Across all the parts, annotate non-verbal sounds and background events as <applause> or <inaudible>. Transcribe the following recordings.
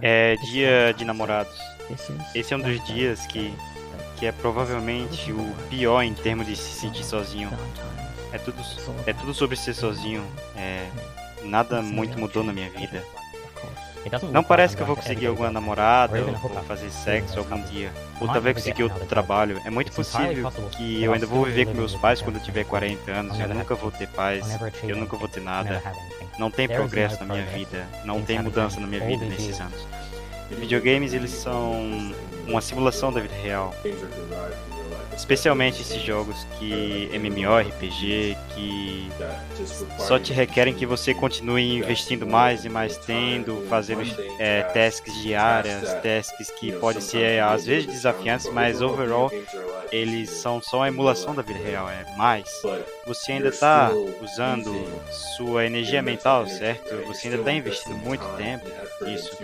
É dia de namorados. Esse é um dos dias que, que é provavelmente o pior em termos de se sentir sozinho. É tudo, é tudo sobre ser sozinho. É, nada muito mudou na minha vida. Não parece que eu vou conseguir alguma namorada ou fazer sexo algum dia. Ou talvez conseguir outro trabalho. É muito possível que eu ainda vou viver com meus pais quando eu tiver 40 anos. Eu nunca vou ter paz. Eu nunca vou ter nada. Não tem progresso na minha vida. Não tem mudança na minha vida nesses anos. Videogames, eles são uma simulação da vida real. Especialmente esses jogos que MMORPG que só te requerem que você continue investindo mais e mais tendo, fazendo é, tasks diárias, tasks que podem ser às vezes desafiantes, mas overall eles são só a emulação da vida real, é mais. Você ainda está usando sua energia mental, certo? Você ainda está investindo muito tempo isso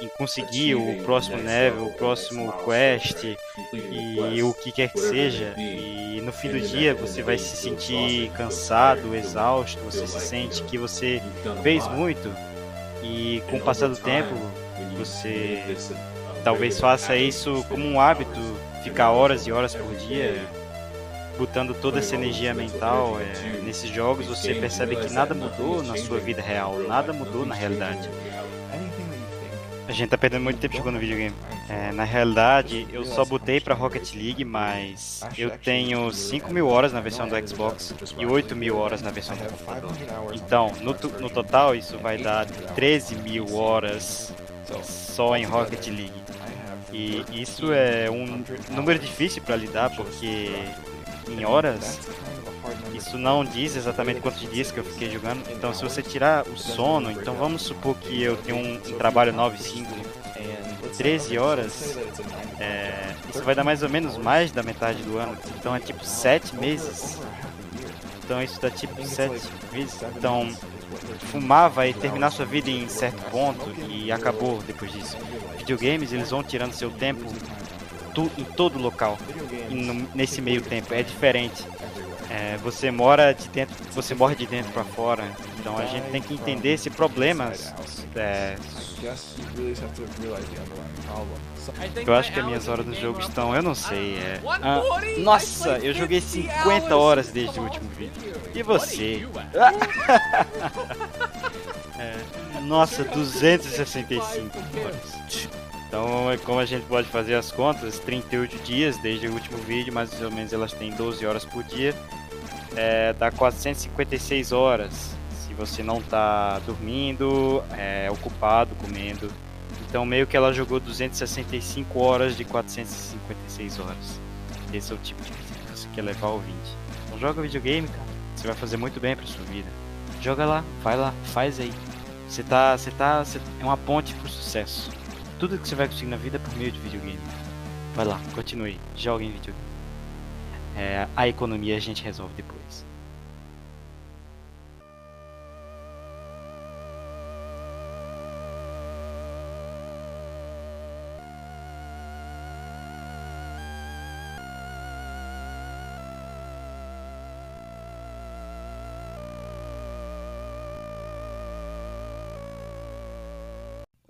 em conseguir o próximo level, o próximo quest e o que quer que seja. E no fim do dia você vai se sentir cansado, exausto, você se sente que você fez muito. E com o passar do tempo você talvez faça isso como um hábito, ficar horas e horas por dia botando toda essa energia mental é, nesses jogos, você percebe que nada mudou na sua vida real, nada mudou na realidade. A gente tá perdendo muito tempo jogando videogame. É, na realidade, eu só botei pra Rocket League, mas eu tenho 5 mil horas na versão do Xbox e 8 mil horas na versão do computador. Então, no, no total, isso vai dar 13 mil horas só em Rocket League. E isso é um número difícil para lidar, porque em horas isso não diz exatamente quantos dias que eu fiquei jogando. Então, se você tirar o sono, então vamos supor que eu tenho um, um trabalho 9 5 13 horas, é, isso vai dar mais ou menos mais da metade do ano. Então é tipo 7 meses. Então isso dá tipo 7 meses. Então fumar vai terminar sua vida em certo ponto e acabou depois disso. Videogames eles vão tirando seu tempo em todo local. E no, nesse meio tempo é diferente. É, você mora de dentro, você morre de dentro para fora. Então a gente tem que entender esse problema. É, eu acho que as minhas horas no jogo estão, eu não sei. É, ah, nossa, eu joguei 50 horas desde o último vídeo. E você? <laughs> <laughs> é, nossa, 265 horas. Então, é como a gente pode fazer as contas, 38 dias desde o último vídeo, mais ou menos elas têm 12 horas por dia, é, dá 456 horas. Se você não está dormindo, é, ocupado, comendo. Então, meio que ela jogou 265 horas de 456 horas. Esse é o tipo de vida que você quer levar ao 20. Então, joga videogame, cara. Você vai fazer muito bem para sua vida. Joga lá, vai lá, faz aí. Você tá, você tá, é uma ponte pro sucesso. Tudo que você vai conseguir na vida é por meio de videogame. Vai lá, continue, jogue em videogame. É, a economia a gente resolve depois.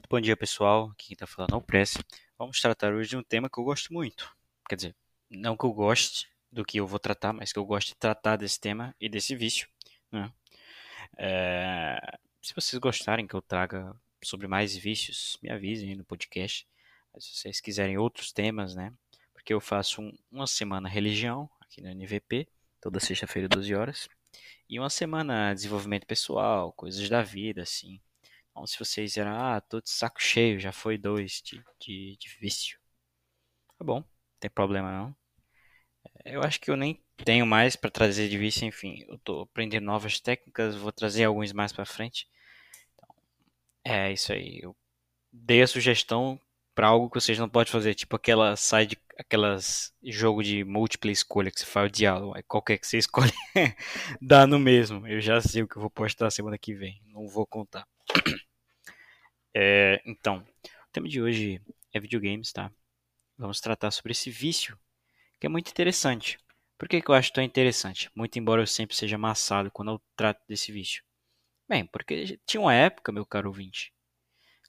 Bom dia pessoal, aqui quem está falando é o Prece. Vamos tratar hoje de um tema que eu gosto muito. Quer dizer, não que eu goste do que eu vou tratar, mas que eu gosto de tratar desse tema e desse vício. Né? É... Se vocês gostarem que eu traga sobre mais vícios, me avisem no podcast. Mas se vocês quiserem outros temas, né? Porque eu faço um, uma semana religião aqui no NVP, toda sexta-feira, 12 horas. E uma semana desenvolvimento pessoal, coisas da vida, assim então, se vocês disseram, ah, tô de saco cheio, já foi dois de, de, de vício. Tá bom, não tem problema não. Eu acho que eu nem tenho mais para trazer de vício, enfim. Eu tô aprendendo novas técnicas, vou trazer alguns mais para frente. Então, é isso aí. Eu dei a sugestão para algo que vocês não podem fazer, tipo aquela side, aquelas jogo de múltipla escolha que você faz o diálogo, aí qualquer que você <laughs> escolhe dá no mesmo. Eu já sei o que eu vou postar semana que vem, não vou contar. <clears throat> É, então, o tema de hoje é videogames, tá? Vamos tratar sobre esse vício, que é muito interessante. Por que, que eu acho tão interessante? Muito embora eu sempre seja amassado quando eu trato desse vício. Bem, porque tinha uma época, meu caro ouvinte,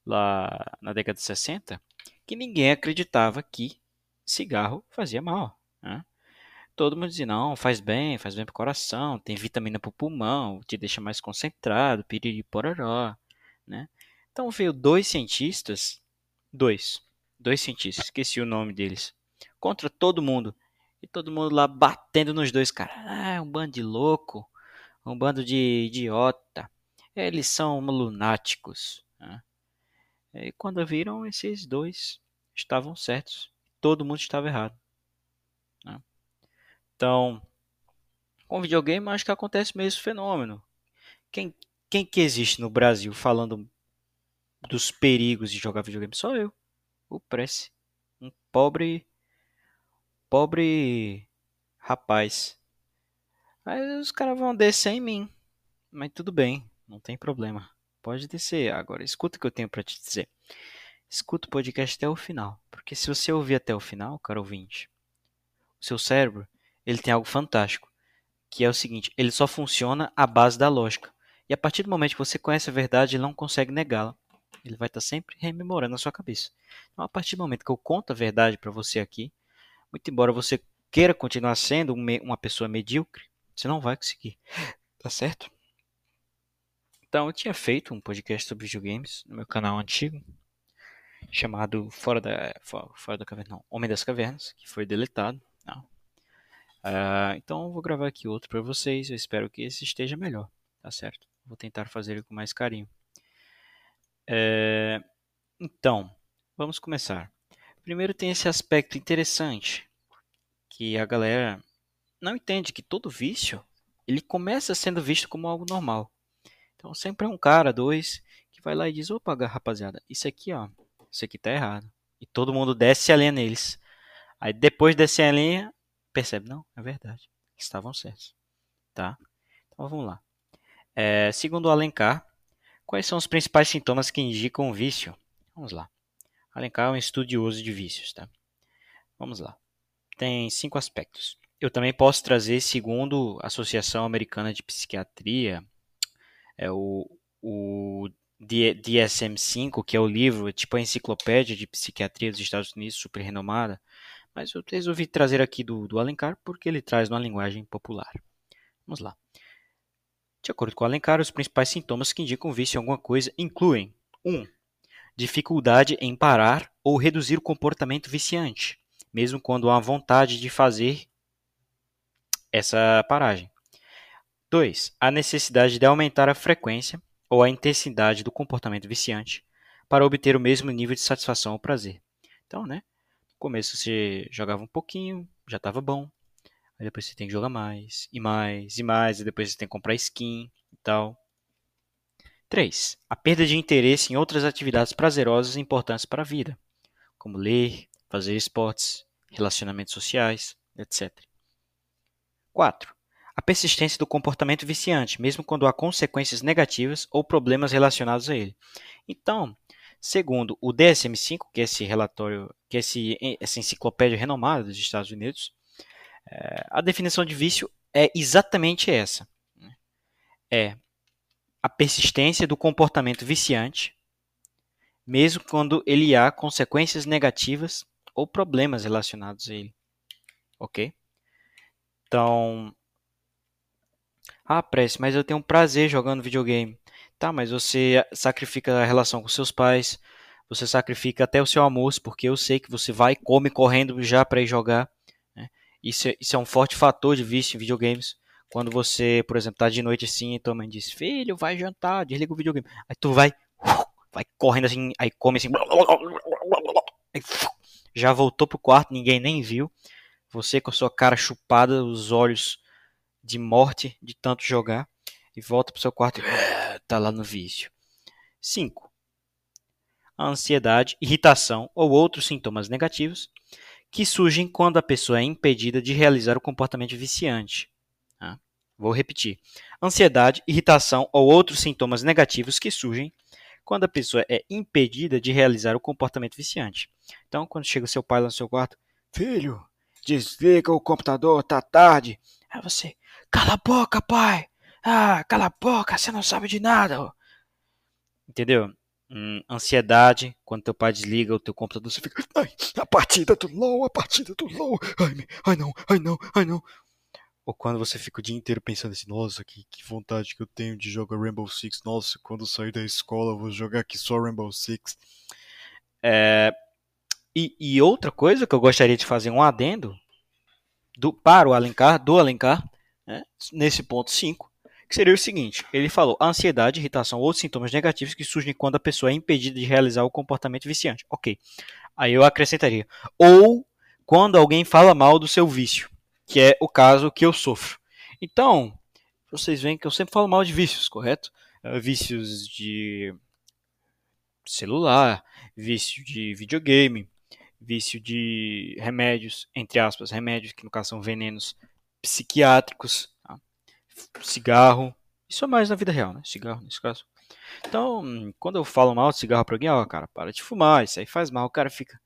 lá na década de 60, que ninguém acreditava que cigarro fazia mal. Né? Todo mundo dizia, não, faz bem, faz bem pro coração, tem vitamina pro pulmão, te deixa mais concentrado, piriri pororó, né? Então veio dois cientistas, dois, dois cientistas, esqueci o nome deles, contra todo mundo. E todo mundo lá batendo nos dois caras. Ah, é um bando de louco, um bando de idiota. Eles são lunáticos. Né? E quando viram, esses dois estavam certos. Todo mundo estava errado. Né? Então, com videogame, acho que acontece o mesmo fenômeno. Quem, quem que existe no Brasil falando dos perigos de jogar videogame? Só eu. O Prece. Um pobre. Pobre rapaz. Aí os caras vão descer em mim. Mas tudo bem, não tem problema. Pode descer. Agora, escuta o que eu tenho para te dizer. Escuta o podcast até o final. Porque se você ouvir até o final, cara ouvinte, o seu cérebro ele tem algo fantástico. Que é o seguinte: ele só funciona à base da lógica. E a partir do momento que você conhece a verdade, ele não consegue negá-la. Ele vai estar sempre rememorando na sua cabeça. Então, a partir do momento que eu conto a verdade para você aqui, muito embora você queira continuar sendo uma pessoa medíocre, você não vai conseguir. Tá certo? Então, eu tinha feito um podcast sobre videogames no meu canal antigo, chamado Fora da, Fora da Caverna, não, Homem das Cavernas, que foi deletado. Uh, então, eu vou gravar aqui outro para vocês. Eu espero que esse esteja melhor, tá certo? Vou tentar fazer ele com mais carinho. É, então, vamos começar. Primeiro tem esse aspecto interessante que a galera não entende que todo vício ele começa sendo visto como algo normal. Então sempre é um cara, dois, que vai lá e diz, opa, rapaziada, isso aqui, ó, isso aqui tá errado. E todo mundo desce a linha neles. Aí depois de descer a linha, percebe, não, é verdade, estavam certos. Tá? Então vamos lá. É, segundo Alencar, quais são os principais sintomas que indicam vício? Vamos lá. Alencar é um estudioso de vícios, tá? Vamos lá. Tem cinco aspectos. Eu também posso trazer, segundo a Associação Americana de Psiquiatria, é o, o DSM-5, que é o livro, tipo a enciclopédia de psiquiatria dos Estados Unidos, super renomada, mas eu resolvi trazer aqui do, do Alencar porque ele traz uma linguagem popular. Vamos lá. De acordo com o Alencar, os principais sintomas que indicam vício em alguma coisa incluem 1. Um, dificuldade em parar ou reduzir o comportamento viciante, mesmo quando há vontade de fazer essa paragem. 2. A necessidade de aumentar a frequência ou a intensidade do comportamento viciante para obter o mesmo nível de satisfação ou prazer. Então, né? No começo você jogava um pouquinho, já estava bom. Aí depois você tem que jogar mais, e mais, e mais, e depois você tem que comprar skin e tal. 3. A perda de interesse em outras atividades prazerosas e importantes para a vida, como ler, fazer esportes, relacionamentos sociais, etc. 4 a persistência do comportamento viciante, mesmo quando há consequências negativas ou problemas relacionados a ele. Então, segundo o DSM-5, que é esse relatório, que é esse, essa enciclopédia renomada dos Estados Unidos, é, a definição de vício é exatamente essa. Né? É a persistência do comportamento viciante, mesmo quando ele há consequências negativas ou problemas relacionados a ele. Ok? Então, ah, Prece, mas eu tenho um prazer jogando videogame. Tá, mas você sacrifica a relação com seus pais, você sacrifica até o seu almoço, porque eu sei que você vai come correndo já para ir jogar. Né? Isso, é, isso é um forte fator de vício em videogames. Quando você, por exemplo, tá de noite assim e tua mãe diz, filho, vai jantar, desliga o videogame. Aí tu vai, vai correndo assim, aí come assim, aí, já voltou pro quarto, ninguém nem viu. Você com a sua cara chupada, os olhos de morte de tanto jogar e volta para o seu quarto e tá lá no vício. 5. A ansiedade, irritação ou outros sintomas negativos que surgem quando a pessoa é impedida de realizar o comportamento viciante. Vou repetir. Ansiedade, irritação ou outros sintomas negativos que surgem quando a pessoa é impedida de realizar o comportamento viciante. Então, quando chega o seu pai lá no seu quarto, filho, desliga o computador, tá tarde. Aí você, Cala a boca, pai! Ah, cala a boca, você não sabe de nada! Entendeu? Hum, ansiedade, quando teu pai desliga o teu computador, você fica, ai, a partida do LOL, a partida do LOL, ai, ai não, ai não, ai não. Ou quando você fica o dia inteiro pensando assim, nossa, que, que vontade que eu tenho de jogar Rainbow Six, nossa, quando eu sair da escola eu vou jogar aqui só Rainbow Six. É, e, e, outra coisa que eu gostaria de fazer um adendo do, para o Alencar, do Alencar, né, nesse ponto 5, que seria o seguinte: ele falou ansiedade, irritação ou sintomas negativos que surgem quando a pessoa é impedida de realizar o comportamento viciante. Ok. Aí eu acrescentaria. Ou quando alguém fala mal do seu vício que é o caso que eu sofro. Então, vocês veem que eu sempre falo mal de vícios, correto? Uh, vícios de celular, vício de videogame, vício de remédios, entre aspas, remédios que no caso são venenos psiquiátricos, tá? cigarro, isso é mais na vida real, né? Cigarro nesse caso. Então, quando eu falo mal de cigarro pra alguém, ó, cara, para de fumar, isso aí faz mal, o cara fica,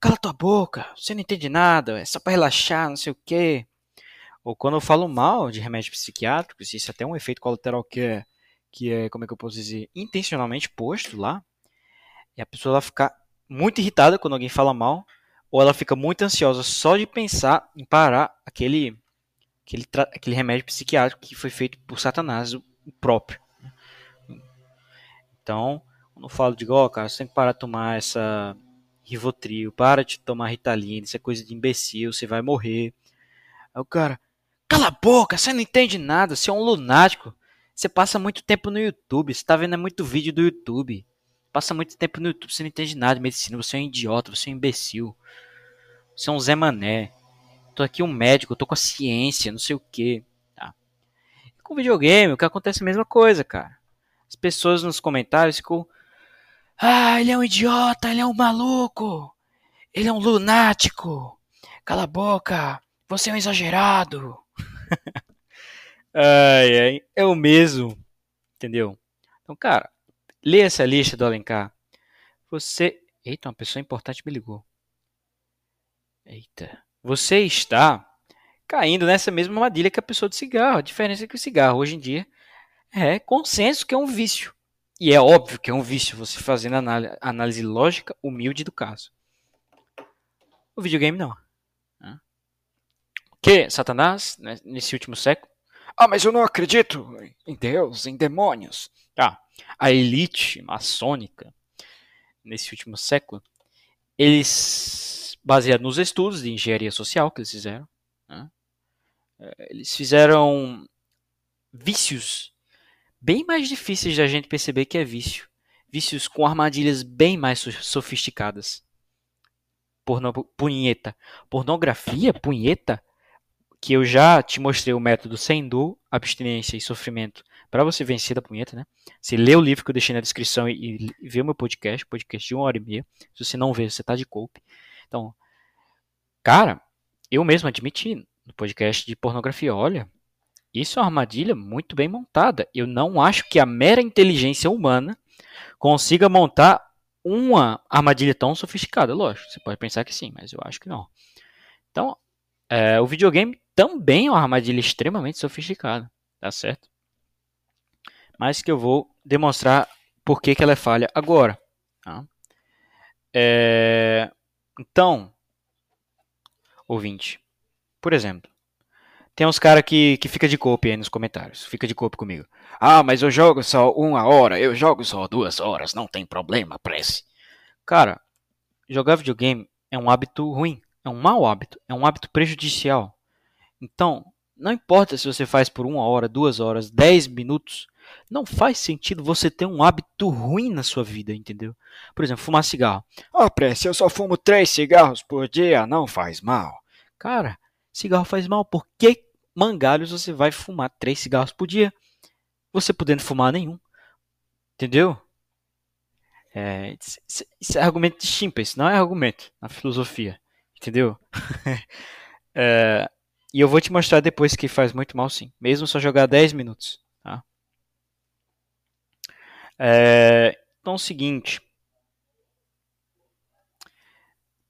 cala tua boca, você não entende nada, é só para relaxar, não sei o quê. Ou quando eu falo mal de remédios psiquiátricos, isso é até um efeito colateral que é, que é, como é que eu posso dizer, intencionalmente posto lá, e a pessoa ela fica muito irritada quando alguém fala mal, ou ela fica muito ansiosa só de pensar em parar aquele, aquele, aquele remédio psiquiátrico que foi feito por Satanás, o próprio. Então, quando eu falo de, ó, oh, cara, você tem que parar de tomar essa Rivotril, para de tomar Ritalina, isso é coisa de imbecil, você vai morrer. Aí o cara, cala a boca, você não entende nada, você é um lunático. Você passa muito tempo no YouTube, você tá vendo muito vídeo do YouTube. Passa muito tempo no YouTube, você não entende nada de medicina, você é um idiota, você é um imbecil. Você é um Zé Mané. Tô aqui um médico, tô com a ciência, não sei o que. Tá? com videogame, o que acontece é a mesma coisa, cara. As pessoas nos comentários ficam ah, ele é um idiota, ele é um maluco. Ele é um lunático. Cala a boca. Você é um exagerado. <laughs> ai, ai, é o mesmo. Entendeu? Então, cara, lê essa lista do Alencar. Você. Eita, uma pessoa importante me ligou. Eita. Você está caindo nessa mesma armadilha que a pessoa de cigarro. A diferença é que o cigarro hoje em dia é consenso que é um vício. E é óbvio que é um vício você fazendo análise, lógica humilde do caso. O videogame não. Que Satanás, né, nesse último século. Ah, mas eu não acredito em Deus, em demônios. Ah, a elite maçônica, nesse último século, eles, baseado nos estudos de engenharia social que eles fizeram, né, eles fizeram vícios bem mais difíceis da gente perceber que é vício. Vícios com armadilhas bem mais sofisticadas. Porno, punheta. Pornografia, punheta, que eu já te mostrei o método sem dor, abstinência e sofrimento para você vencer da punheta, né? Você lê o livro que eu deixei na descrição e, e vê o meu podcast, podcast de uma hora e meia. Se você não vê, você tá de coupe. Então, cara, eu mesmo admiti no podcast de pornografia, olha, isso é uma armadilha muito bem montada. Eu não acho que a mera inteligência humana consiga montar uma armadilha tão sofisticada. Lógico, você pode pensar que sim, mas eu acho que não. Então, é, o videogame também é uma armadilha extremamente sofisticada, tá certo? Mas que eu vou demonstrar por que, que ela é falha agora. Tá? É, então, ouvinte, por exemplo, tem uns caras que, que fica de cope aí nos comentários. Fica de cope comigo. Ah, mas eu jogo só uma hora, eu jogo só duas horas, não tem problema, prece. Cara, jogar videogame é um hábito ruim, é um mau hábito, é um hábito prejudicial. Então, não importa se você faz por uma hora, duas horas, dez minutos, não faz sentido você ter um hábito ruim na sua vida, entendeu? Por exemplo, fumar cigarro. Ah, oh, Prece, eu só fumo três cigarros por dia, não faz mal. Cara, cigarro faz mal, por que mangalhos você vai fumar três cigarros por dia, você podendo fumar nenhum. Entendeu? É, isso, é argumento de chimpa, isso não é argumento na filosofia. Entendeu? <laughs> é, e eu vou te mostrar depois que faz muito mal sim. Mesmo só jogar 10 minutos. Tá? É, então é o seguinte.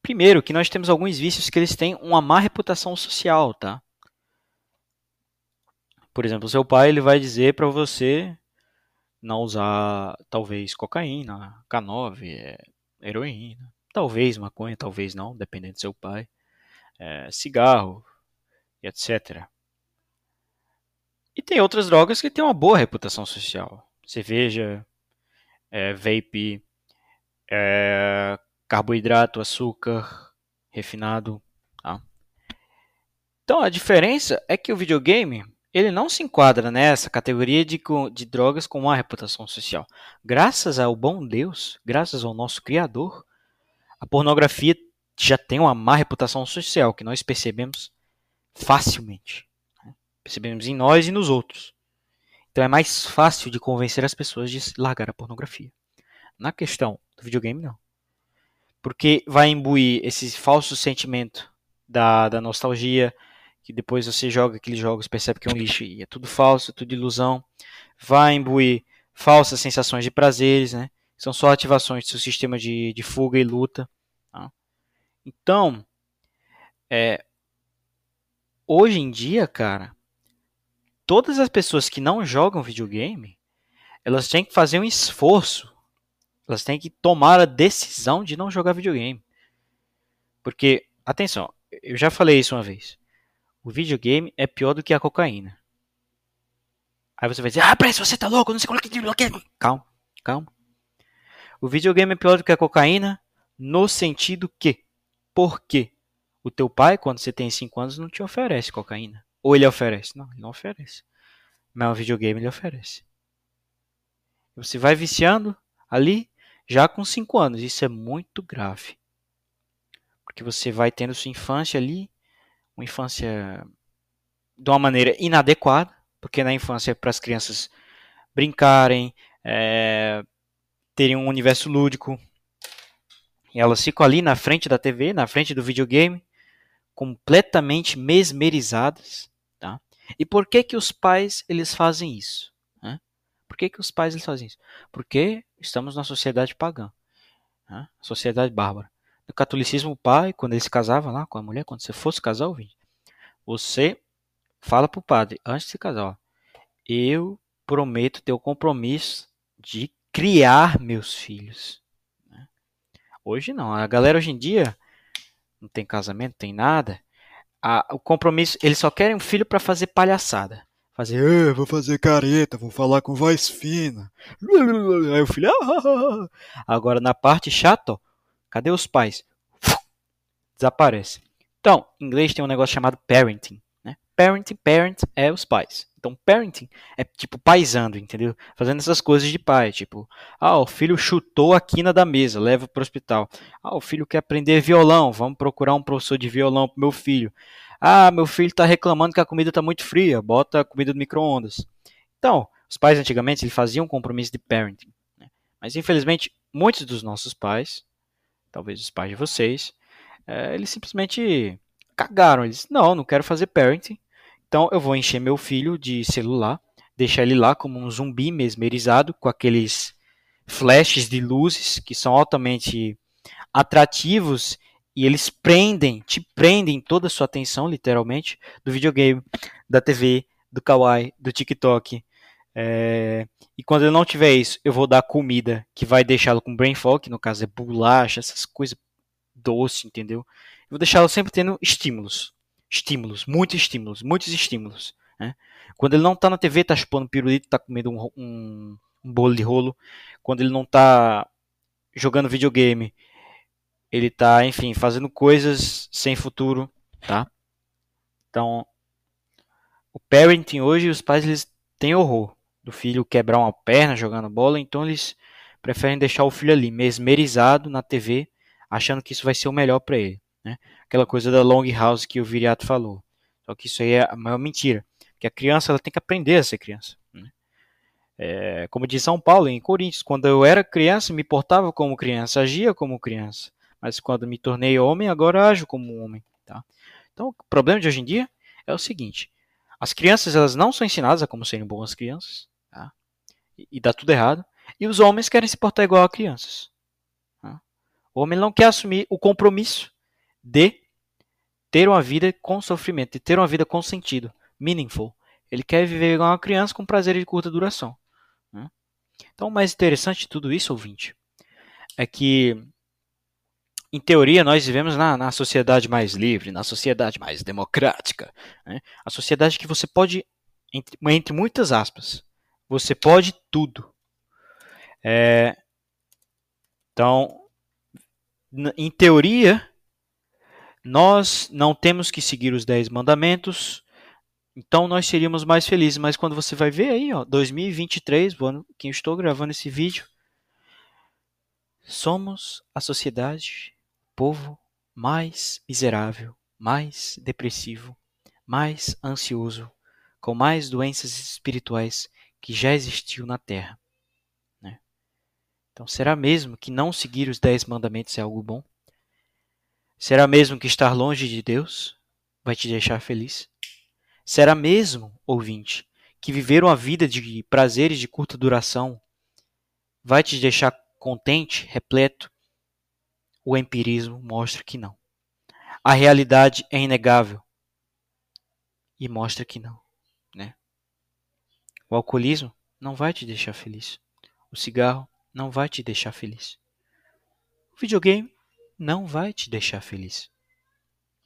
Primeiro, que nós temos alguns vícios que eles têm uma má reputação social, tá? Por exemplo, seu pai ele vai dizer para você não usar talvez cocaína, K9, é, heroína, talvez maconha, talvez não, dependendo do seu pai, é, cigarro, etc. E tem outras drogas que têm uma boa reputação social. Cerveja, é, vape, é, carboidrato, açúcar, refinado. Tá? Então a diferença é que o videogame ele não se enquadra nessa categoria de, de drogas com má reputação social. Graças ao bom Deus, graças ao nosso Criador, a pornografia já tem uma má reputação social que nós percebemos facilmente. Né? Percebemos em nós e nos outros. Então é mais fácil de convencer as pessoas de largar a pornografia. Na questão do videogame, não. Porque vai imbuir esse falso sentimento da, da nostalgia, que depois você joga aqueles jogos percebe que é um lixo e é tudo falso, é tudo ilusão. Vai imbuir falsas sensações de prazeres, né? São só ativações do seu sistema de, de fuga e luta. Tá? Então, é, hoje em dia, cara, todas as pessoas que não jogam videogame, elas têm que fazer um esforço. Elas têm que tomar a decisão de não jogar videogame. Porque, atenção, eu já falei isso uma vez. O videogame é pior do que a cocaína. Aí você vai dizer, ah, Preço, você tá louco, não sei o que. Calma, calma. O videogame é pior do que a cocaína no sentido que, por quê? O teu pai, quando você tem 5 anos, não te oferece cocaína. Ou ele oferece? Não, ele não oferece. Mas o videogame ele oferece. Você vai viciando ali já com 5 anos. Isso é muito grave. Porque você vai tendo sua infância ali uma infância de uma maneira inadequada, porque na infância é para as crianças brincarem, é, terem um universo lúdico, e elas ficam ali na frente da TV, na frente do videogame, completamente mesmerizadas, tá? E por que que os pais eles fazem isso? Né? Por que que os pais eles fazem isso? Porque estamos na sociedade pagã, né? sociedade bárbara. No catolicismo, o pai, quando ele se casava lá com a mulher, quando você fosse casar, ouvinte, você fala para o padre, antes de se casar, ó, eu prometo ter o compromisso de criar meus filhos. Né? Hoje não. A galera hoje em dia não tem casamento, não tem nada. A, o compromisso, eles só querem um filho para fazer palhaçada. Fazer, vou fazer careta, vou falar com voz fina. Aí o filho, ah, agora na parte chata, Cadê os pais? Desaparece. Então, em inglês tem um negócio chamado parenting. Né? Parenting, parent é os pais. Então, parenting é tipo paisando, entendeu? Fazendo essas coisas de pai, tipo, ah, o filho chutou a quina da mesa, leva para o hospital. Ah, o filho quer aprender violão, vamos procurar um professor de violão pro meu filho. Ah, meu filho está reclamando que a comida está muito fria, bota a comida no micro-ondas. Então, os pais antigamente eles faziam um compromisso de parenting. Né? Mas infelizmente, muitos dos nossos pais talvez os pais de vocês, é, eles simplesmente cagaram. Eles, não, não quero fazer parenting, então eu vou encher meu filho de celular, deixar ele lá como um zumbi mesmerizado, com aqueles flashes de luzes que são altamente atrativos e eles prendem, te prendem toda a sua atenção, literalmente, do videogame, da TV, do kawaii, do TikTok, é, e quando ele não tiver isso, eu vou dar comida que vai deixá-lo com brain fog, que no caso é bolacha, essas coisas doce, entendeu? Eu vou deixá-lo sempre tendo estímulos. Estímulos, muitos estímulos, muitos estímulos. Né? Quando ele não está na TV, está chupando pirulito, está comendo um, um, um, bolo de rolo. Quando ele não está jogando videogame, ele está, enfim, fazendo coisas sem futuro, tá? Então, o parenting hoje, os pais eles têm horror do filho quebrar uma perna jogando bola, então eles preferem deixar o filho ali, mesmerizado na TV, achando que isso vai ser o melhor para ele. Né? Aquela coisa da long house que o Viriato falou. Só que isso aí é a maior mentira. Porque a criança ela tem que aprender a ser criança. Né? É, como diz São Paulo, em Coríntios, quando eu era criança, me portava como criança, agia como criança. Mas quando me tornei homem, agora ajo como homem. Tá? Então, o problema de hoje em dia é o seguinte: as crianças elas não são ensinadas a como serem boas crianças e dá tudo errado. E os homens querem se portar igual a crianças. Tá? O homem não quer assumir o compromisso de ter uma vida com sofrimento, de ter uma vida com sentido, meaningful. Ele quer viver igual uma criança com prazer de curta duração. Né? Então, o mais interessante de tudo isso, ouvinte, é que, em teoria, nós vivemos na, na sociedade mais livre, na sociedade mais democrática. Né? A sociedade que você pode, entre, entre muitas aspas, você pode tudo. É, então, em teoria, nós não temos que seguir os dez mandamentos, então nós seríamos mais felizes. Mas quando você vai ver aí, ó, 2023, o ano que eu estou gravando esse vídeo, somos a sociedade, o povo mais miserável, mais depressivo, mais ansioso, com mais doenças espirituais que já existiu na Terra. Né? Então, será mesmo que não seguir os dez mandamentos é algo bom? Será mesmo que estar longe de Deus vai te deixar feliz? Será mesmo, ouvinte, que viver uma vida de prazeres de curta duração vai te deixar contente, repleto? O empirismo mostra que não. A realidade é inegável e mostra que não? O alcoolismo não vai te deixar feliz. O cigarro não vai te deixar feliz. O videogame não vai te deixar feliz.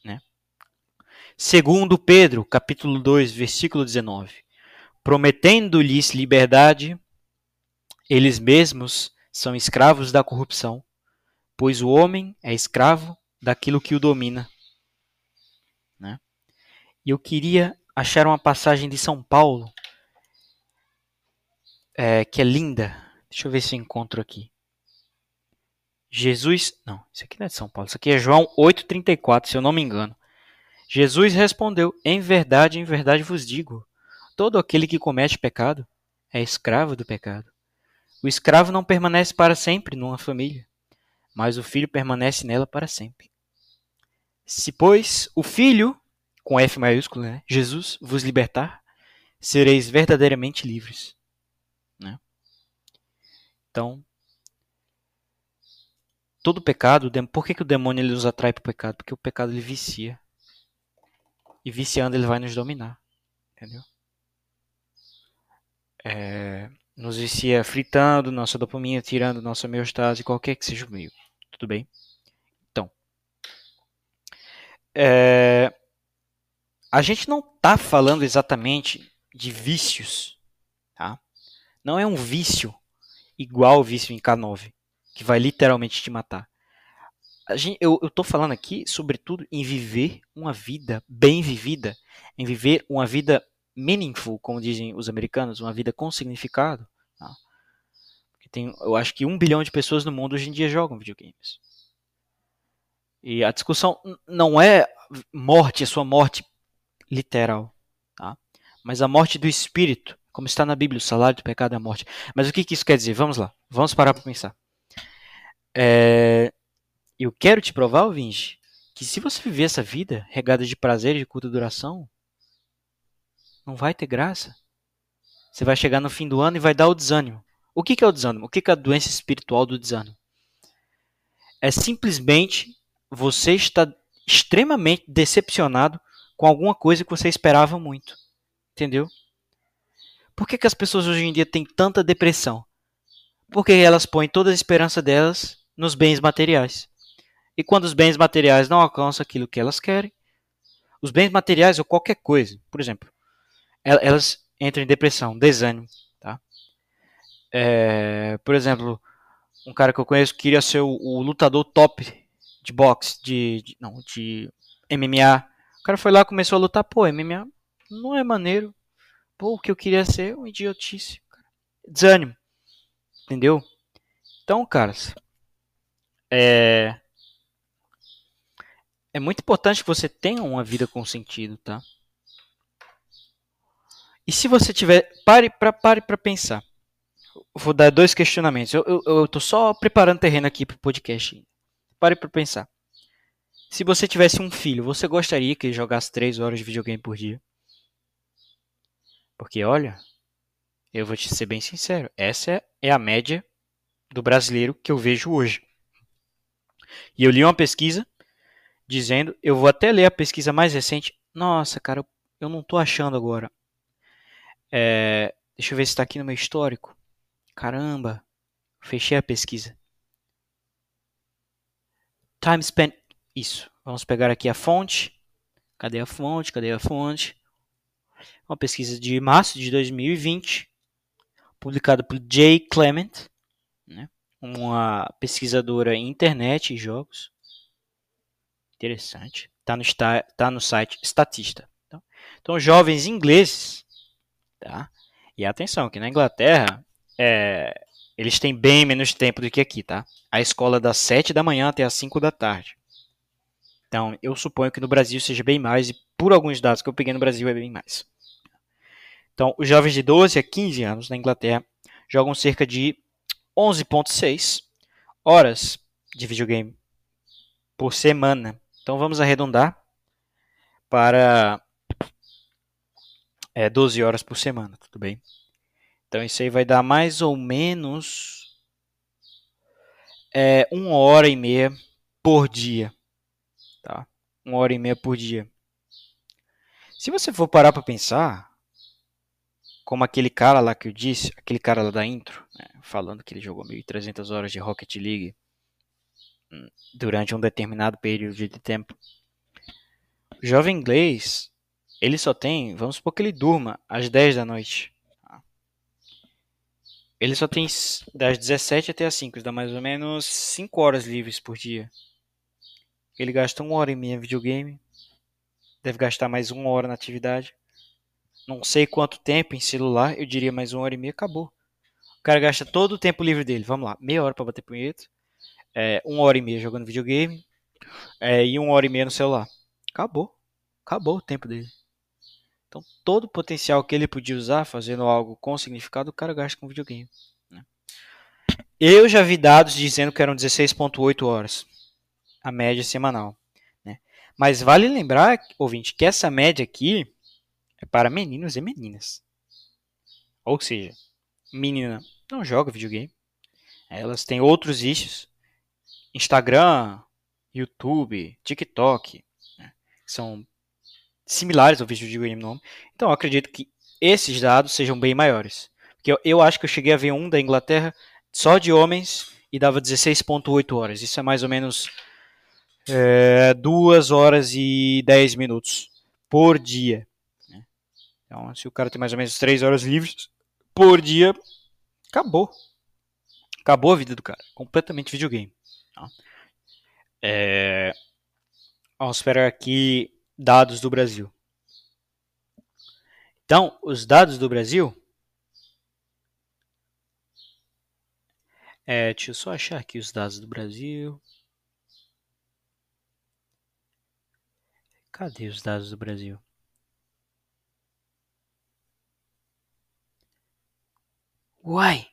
Né? Segundo Pedro, capítulo 2, versículo 19. Prometendo-lhes liberdade, eles mesmos são escravos da corrupção, pois o homem é escravo daquilo que o domina. Né? E eu queria achar uma passagem de São Paulo é, que é linda. Deixa eu ver se eu encontro aqui. Jesus. Não, isso aqui não é de São Paulo. Isso aqui é João 8,34, se eu não me engano. Jesus respondeu: Em verdade, em verdade vos digo: todo aquele que comete pecado é escravo do pecado. O escravo não permanece para sempre numa família, mas o filho permanece nela para sempre. Se, pois, o filho, com F maiúsculo, né, Jesus, vos libertar, sereis verdadeiramente livres. Então, todo pecado, por que, que o demônio ele nos atrai para o pecado? Porque o pecado ele vicia. E viciando ele vai nos dominar. Entendeu? É, nos vicia fritando nossa dopamina, tirando nossa homeostase, qualquer que seja o meio. Tudo bem? Então. É, a gente não está falando exatamente de vícios. Tá? Não é um vício igual o vício em K9 que vai literalmente te matar. Gente, eu, tô falando aqui, sobretudo, em viver uma vida bem vivida, em viver uma vida meaningful, como dizem os americanos, uma vida com significado. Tá? Tem, eu acho que um bilhão de pessoas no mundo hoje em dia jogam videogames. E a discussão não é morte, a sua morte literal, tá? mas a morte do espírito, como está na Bíblia, o salário do pecado é a morte. Mas o que, que isso quer dizer? Vamos lá, vamos parar para pensar. É, eu quero te provar, ouvinte, que se você viver essa vida regada de prazer e de curta duração, não vai ter graça. Você vai chegar no fim do ano e vai dar o desânimo. O que, que é o desânimo? O que, que é a doença espiritual do desânimo? É simplesmente você estar extremamente decepcionado com alguma coisa que você esperava muito. Entendeu? Por que, que as pessoas hoje em dia têm tanta depressão? Porque elas põem toda a esperança delas nos bens materiais. E quando os bens materiais não alcançam aquilo que elas querem, os bens materiais ou qualquer coisa, por exemplo, elas entram em depressão, desânimo, tá? É, por exemplo, um cara que eu conheço queria ser o, o lutador top de boxe, de, de, não, de MMA. O cara foi lá, começou a lutar, pô, MMA não é maneiro. Pô, o que eu queria ser um idiotice, cara. Desânimo. Entendeu? Então, caras, é é muito importante que você tenha uma vida com sentido, tá? E se você tiver, pare para pare para pensar. vou dar dois questionamentos. Eu, eu, eu tô só preparando terreno aqui pro podcast. Pare para pensar. Se você tivesse um filho, você gostaria que ele jogasse 3 horas de videogame por dia? Porque olha, eu vou te ser bem sincero, essa é a média do brasileiro que eu vejo hoje. E eu li uma pesquisa dizendo, eu vou até ler a pesquisa mais recente. Nossa, cara, eu não estou achando agora. É, deixa eu ver se está aqui no meu histórico. Caramba, fechei a pesquisa. Time spent. Isso. Vamos pegar aqui a fonte. Cadê a fonte? Cadê a fonte? Uma pesquisa de março de 2020, publicada por Jay Clement, né? uma pesquisadora em internet e jogos. Interessante. Está no, tá no site Statista. Então, então, jovens ingleses, tá? E atenção, que na Inglaterra é, eles têm bem menos tempo do que aqui, tá? A escola das 7 da manhã até as 5 da tarde. Então, eu suponho que no Brasil seja bem mais, e por alguns dados que eu peguei no Brasil é bem mais. Então, os jovens de 12 a 15 anos na Inglaterra jogam cerca de 11,6 horas de videogame por semana. Então, vamos arredondar para é, 12 horas por semana, tudo bem? Então isso aí vai dar mais ou menos é, uma hora e meia por dia, tá? Uma hora e meia por dia. Se você for parar para pensar, como aquele cara lá que eu disse, aquele cara lá da intro, né, falando que ele jogou 1.300 horas de Rocket League hum, durante um determinado período de tempo. O jovem inglês, ele só tem, vamos supor que ele durma às 10 da noite. Ele só tem das 17 até as 5, dá mais ou menos 5 horas livres por dia. Ele gasta uma hora e meia videogame. Deve gastar mais uma hora na atividade. Não sei quanto tempo em celular, eu diria mais uma hora e meia, acabou. O cara gasta todo o tempo livre dele. Vamos lá, meia hora para bater punheta, é, uma hora e meia jogando videogame é, e uma hora e meia no celular. Acabou. Acabou o tempo dele. Então, todo o potencial que ele podia usar fazendo algo com significado, o cara gasta com videogame. Né? Eu já vi dados dizendo que eram 16,8 horas a média semanal. Mas vale lembrar, ouvinte, que essa média aqui é para meninos e meninas. Ou seja, menina não joga videogame. Elas têm outros vícios. Instagram, YouTube, TikTok. Né? São similares ao vídeo de Game Nome. Então eu acredito que esses dados sejam bem maiores. Porque eu, eu acho que eu cheguei a ver um da Inglaterra só de homens e dava 16.8 horas. Isso é mais ou menos é, 2 horas e 10 minutos por dia. Né? Então, se o cara tem mais ou menos 3 horas livres por dia, acabou. Acabou a vida do cara. Completamente videogame. Tá? É... Vamos esperar aqui dados do Brasil. Então, os dados do Brasil. É, deixa eu só achar aqui os dados do Brasil. Cadê os dados do Brasil? Uai!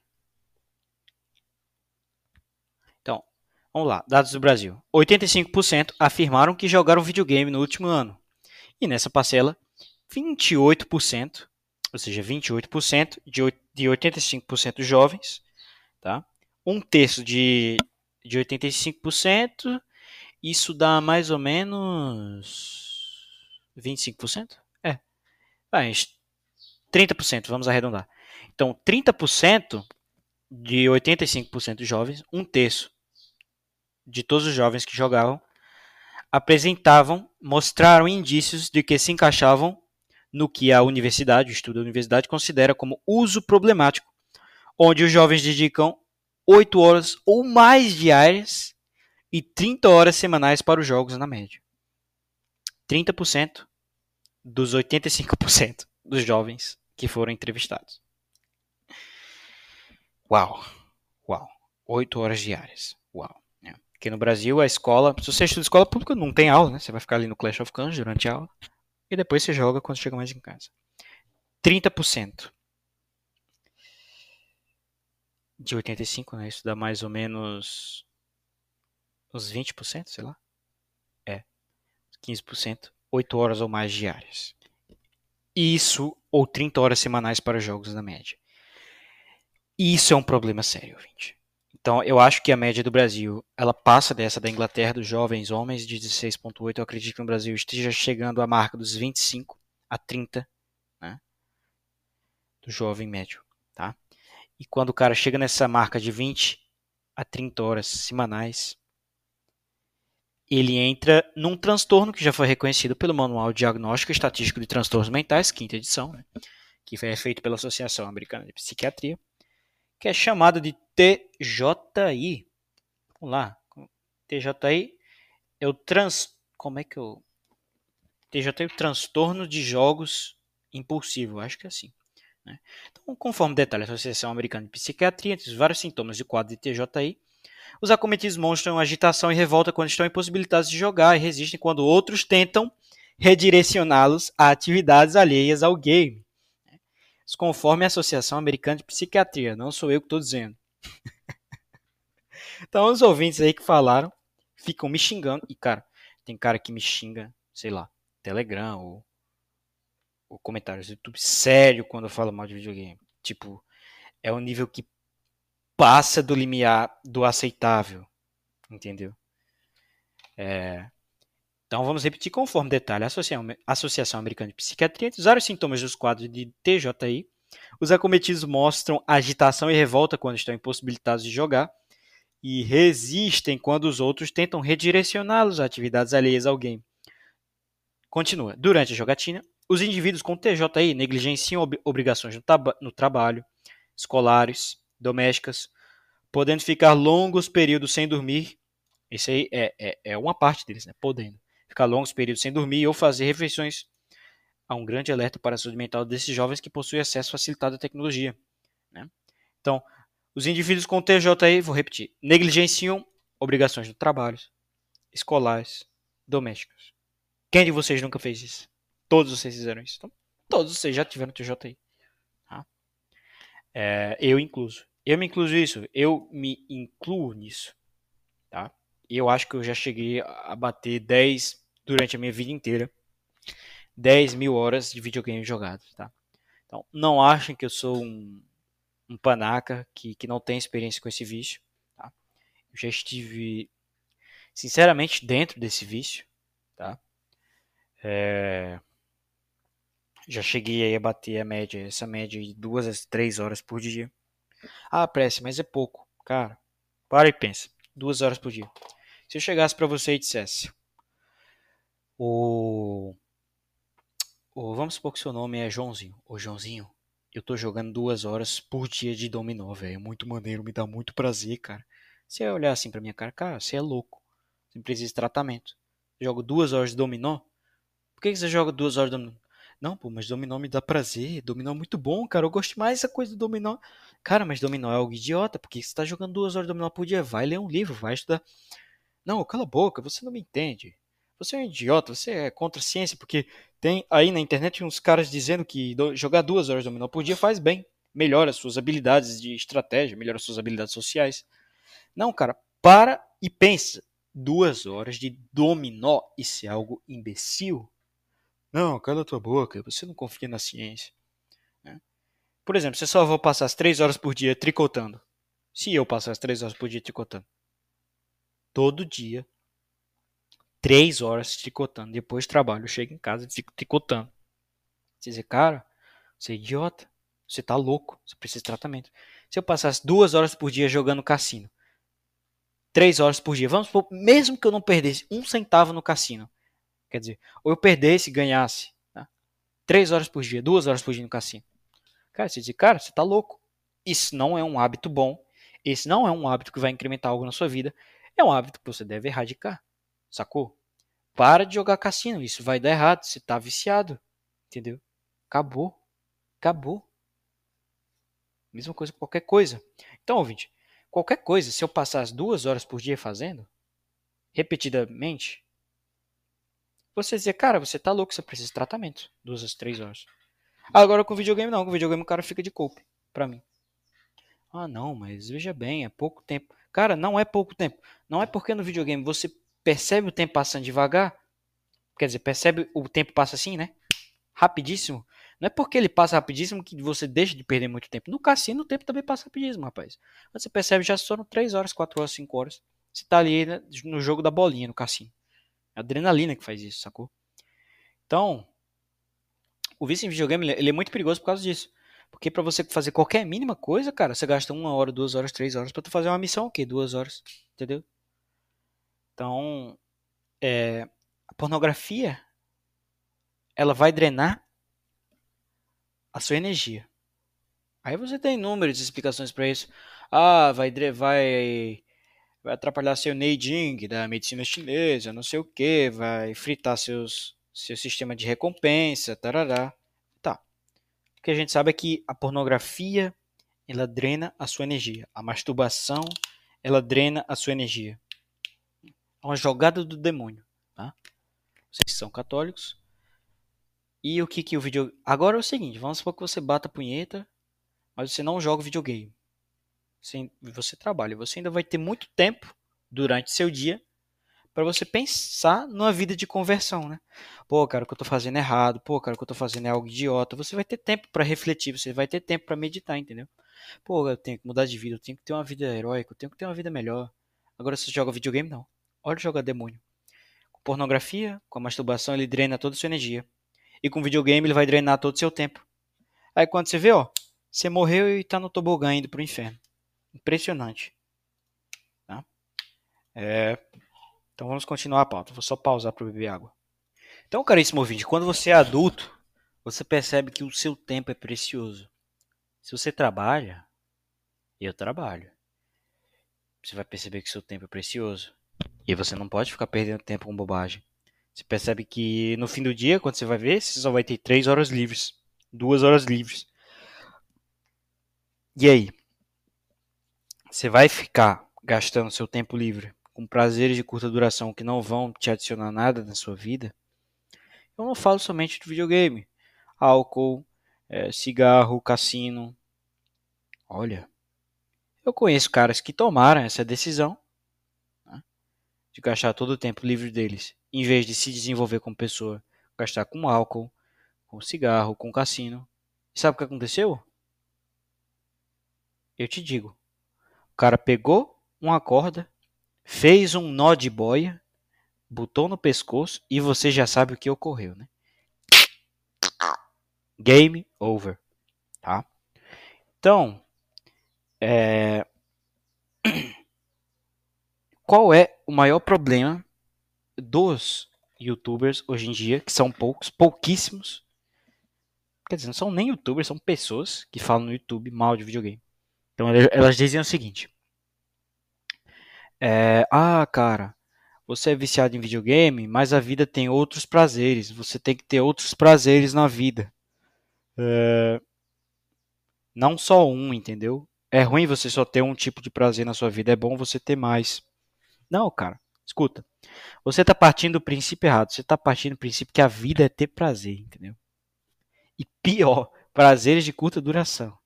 Então, vamos lá. Dados do Brasil. 85% afirmaram que jogaram videogame no último ano. E nessa parcela, 28%, ou seja, 28% de, de 85% jovens, tá? um terço de, de 85%, isso dá mais ou menos 25%? É. Vai, 30%, vamos arredondar. Então, 30% de 85% jovens, um terço de todos os jovens que jogavam, apresentavam, mostraram indícios de que se encaixavam no que a universidade, o estudo da universidade, considera como uso problemático, onde os jovens dedicam 8 horas ou mais diárias e 30 horas semanais para os jogos na média. 30% dos 85% dos jovens que foram entrevistados. Uau! Uau! 8 horas diárias. Uau! Porque no Brasil a escola, se você estuda escola pública, não tem aula, né? Você vai ficar ali no Clash of Clans durante a aula. E depois você joga quando chega mais em casa. 30%. De 85, né? Isso dá mais ou menos uns 20%, sei lá. É. 15%, 8 horas ou mais diárias. Isso ou 30 horas semanais para jogos na média. Isso é um problema sério, ouvinte. Então, eu acho que a média do Brasil, ela passa dessa da Inglaterra, dos jovens homens, de 16,8. Eu acredito que no Brasil esteja chegando à marca dos 25 a 30, né? Do jovem médio, tá? E quando o cara chega nessa marca de 20 a 30 horas semanais, ele entra num transtorno que já foi reconhecido pelo Manual Diagnóstico Estatístico de Transtornos Mentais, quinta edição, né? que foi feito pela Associação Americana de Psiquiatria, que é chamado de TJI. Vamos lá. TJI é o trans. Como é que eu. TJI é o transtorno de jogos impulsivo, acho que é assim. Né? Então, conforme detalha a Associação Americana de Psiquiatria, entre os vários sintomas de quadro de TJI, os acometidos mostram agitação e revolta quando estão impossibilitados de jogar e resistem quando outros tentam redirecioná-los a atividades alheias ao game. Conforme a Associação Americana de Psiquiatria, não sou eu que estou dizendo. <laughs> então, os ouvintes aí que falaram ficam me xingando. E, cara, tem cara que me xinga, sei lá, Telegram ou, ou comentários do YouTube sério quando eu falo mal de videogame. Tipo, é um nível que passa do limiar do aceitável. Entendeu? É... Então vamos repetir conforme detalhe. A Associação Americana de Psiquiatria, entre os sintomas dos quadros de TJI, os acometidos mostram agitação e revolta quando estão impossibilitados de jogar e resistem quando os outros tentam redirecioná-los a atividades alheias ao game. Continua. Durante a jogatina, os indivíduos com TJI negligenciam ob obrigações no, no trabalho, escolares, domésticas, podendo ficar longos períodos sem dormir. Isso aí é, é, é uma parte deles, né? Podendo ficar longos períodos sem dormir ou fazer refeições. Há um grande alerta para a saúde mental desses jovens que possuem acesso facilitado à tecnologia. Né? Então, os indivíduos com TJI, vou repetir, negligenciam obrigações no trabalho, escolares, domésticas. Quem de vocês nunca fez isso? Todos vocês fizeram isso. Então, todos vocês já tiveram TJI. É, eu incluso. Eu me incluo nisso. Eu me incluo nisso. Tá? Eu acho que eu já cheguei a bater 10 durante a minha vida inteira. 10 mil horas de videogame jogado. Tá? Então, não achem que eu sou um, um panaca que, que não tem experiência com esse vício. Tá? Eu já estive, sinceramente, dentro desse vício. Tá? É... Já cheguei a bater a média, essa média de duas a três horas por dia. Ah, prece, mas é pouco. Cara, para e pensa. Duas horas por dia. Se eu chegasse para você e dissesse: o... o. Vamos supor que seu nome é Joãozinho. Ô Joãozinho, eu tô jogando duas horas por dia de dominó, velho. É muito maneiro, me dá muito prazer, cara. Você vai olhar assim pra minha cara, cara, você é louco. Você precisa de tratamento. Eu jogo duas horas de dominó? Por que você joga duas horas de dominó? Não, pô, mas dominó me dá prazer. Dominó é muito bom, cara. Eu gosto mais dessa coisa do dominó. Cara, mas dominó é algo idiota. Por que você tá jogando duas horas de dominó por dia? Vai ler um livro, vai estudar. Não, cala a boca, você não me entende. Você é um idiota, você é contra a ciência, porque tem aí na internet uns caras dizendo que jogar duas horas de dominó por dia faz bem. Melhora suas habilidades de estratégia, melhora suas habilidades sociais. Não, cara, para e pensa. Duas horas de dominó, isso é algo imbecil? Não, cala tua boca, você não confia na ciência. Né? Por exemplo, você só vai passar as três horas por dia tricotando. Se eu passar as três horas por dia tricotando. Todo dia. Três horas tricotando. Depois trabalho, eu chego em casa e fico tricotando. Você diz, cara, você é idiota. Você tá louco. Você precisa de tratamento. Se eu passasse duas horas por dia jogando cassino. Três horas por dia. Vamos supor, mesmo que eu não perdesse um centavo no cassino Quer dizer, ou eu perdesse e ganhasse. Tá? Três horas por dia, duas horas por dia no cassino. Cara, você diz, cara, você tá louco. Isso não é um hábito bom. Esse não é um hábito que vai incrementar algo na sua vida. É um hábito que você deve erradicar. Sacou? Para de jogar cassino. Isso vai dar errado. Você tá viciado. Entendeu? Acabou. Acabou. Mesma coisa com qualquer coisa. Então, ouvinte, qualquer coisa, se eu passar as duas horas por dia fazendo, repetidamente, você dizer, cara, você tá louco, você precisa de tratamento. Duas às três horas. Agora com videogame não, com videogame o cara fica de coupe, pra mim. Ah, não, mas veja bem, é pouco tempo. Cara, não é pouco tempo. Não é porque no videogame você percebe o tempo passando devagar. Quer dizer, percebe o tempo passa assim, né? Rapidíssimo. Não é porque ele passa rapidíssimo que você deixa de perder muito tempo. No cassino o tempo também passa rapidíssimo, rapaz. Você percebe já foram 3 horas, 4 horas, 5 horas. Você tá ali né, no jogo da bolinha no cassino. É adrenalina que faz isso, sacou? Então, o vício em videogame ele é muito perigoso por causa disso. Porque para você fazer qualquer mínima coisa, cara, você gasta uma hora, duas horas, três horas para tu fazer uma missão o quê? Duas horas, entendeu? Então, é, a pornografia, ela vai drenar a sua energia. Aí você tem inúmeras explicações para isso. Ah, vai, vai, vai atrapalhar seu Neiding da medicina chinesa, não sei o que, vai fritar seus, seu sistema de recompensa, tarará. Tá. O que a gente sabe é que a pornografia, ela drena a sua energia. A masturbação, ela drena a sua energia. É uma jogada do demônio, tá? Vocês são católicos. E o que que o vídeo... Agora é o seguinte, vamos supor que você bata a punheta mas você não joga videogame. Você, você trabalha. Você ainda vai ter muito tempo durante seu dia para você pensar numa vida de conversão, né? Pô, cara, o que eu tô fazendo é errado. Pô, cara, o que eu tô fazendo é algo idiota. Você vai ter tempo para refletir, você vai ter tempo para meditar, entendeu? Pô, eu tenho que mudar de vida, eu tenho que ter uma vida heróica, eu tenho que ter uma vida melhor. Agora você joga videogame não. Olha jogar demônio. Com pornografia, com a masturbação, ele drena toda a sua energia. E com videogame ele vai drenar todo o seu tempo. Aí quando você vê, ó, você morreu e está no tobogã indo pro inferno. Impressionante. Tá? É... Então vamos continuar a pauta. Vou só pausar para beber água. Então, caríssimo ouvinte, quando você é adulto, você percebe que o seu tempo é precioso. Se você trabalha, eu trabalho. Você vai perceber que seu tempo é precioso. E você não pode ficar perdendo tempo com bobagem. Você percebe que no fim do dia, quando você vai ver, você só vai ter três horas livres. Duas horas livres. E aí? Você vai ficar gastando seu tempo livre com prazeres de curta duração que não vão te adicionar nada na sua vida? Eu não falo somente de videogame, álcool, é, cigarro, cassino. Olha, eu conheço caras que tomaram essa decisão né, de gastar todo o tempo livre deles, em vez de se desenvolver como pessoa, gastar com álcool, com cigarro, com cassino. E sabe o que aconteceu? Eu te digo. Cara pegou uma corda, fez um nó de boia, botou no pescoço e você já sabe o que ocorreu, né? Game over, tá? Então, é... <clears throat> qual é o maior problema dos youtubers hoje em dia, que são poucos, pouquíssimos? Quer dizer, não são nem youtubers, são pessoas que falam no YouTube mal de videogame. Então elas diziam o seguinte: é, Ah, cara, você é viciado em videogame, mas a vida tem outros prazeres. Você tem que ter outros prazeres na vida. É, não só um, entendeu? É ruim você só ter um tipo de prazer na sua vida. É bom você ter mais. Não, cara. Escuta. Você está partindo do princípio errado. Você está partindo do princípio que a vida é ter prazer, entendeu? E pior, prazeres de curta duração.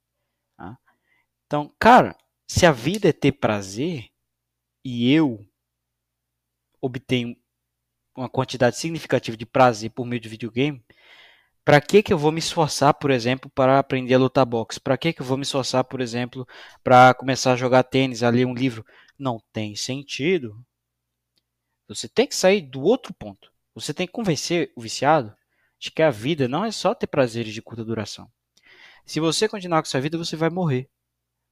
Então, cara, se a vida é ter prazer e eu obtenho uma quantidade significativa de prazer por meio de videogame, para que que eu vou me esforçar, por exemplo, para aprender a lutar boxe? Para que que eu vou me esforçar, por exemplo, para começar a jogar tênis, a ler um livro? Não tem sentido. Você tem que sair do outro ponto. Você tem que convencer o viciado de que a vida não é só ter prazeres de curta duração. Se você continuar com sua vida, você vai morrer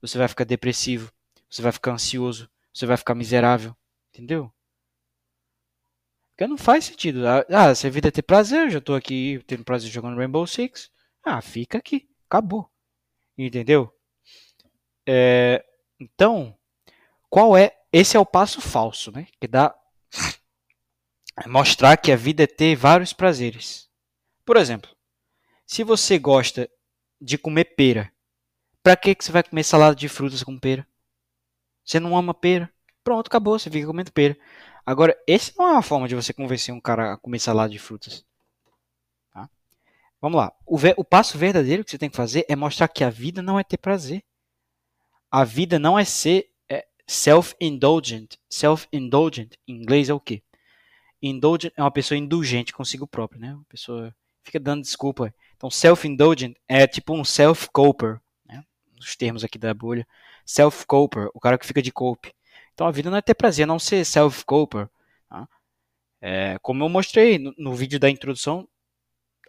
você vai ficar depressivo, você vai ficar ansioso, você vai ficar miserável, entendeu? Porque não faz sentido. Ah, ah se a vida é ter prazer, eu já tô aqui tendo prazer jogando Rainbow Six. Ah, fica aqui, acabou. Entendeu? É, então, qual é? Esse é o passo falso, né? Que dá mostrar que a vida é ter vários prazeres. Por exemplo, se você gosta de comer pera Pra que, que você vai comer salada de frutas com pera? Você não ama pera? Pronto, acabou, você fica comendo pera. Agora, esse não é uma forma de você convencer um cara a comer salada de frutas. Tá? Vamos lá. O, o passo verdadeiro que você tem que fazer é mostrar que a vida não é ter prazer. A vida não é ser é, self-indulgent. Self-indulgent, em inglês é o quê? Indulgent é uma pessoa indulgente consigo própria, né? Uma pessoa fica dando desculpa. Então, self-indulgent é tipo um self-coper os termos aqui da bolha. Self-coper, o cara que fica de cope. Então a vida não é ter prazer, não ser self-coper. Tá? É, como eu mostrei no, no, vídeo da introdução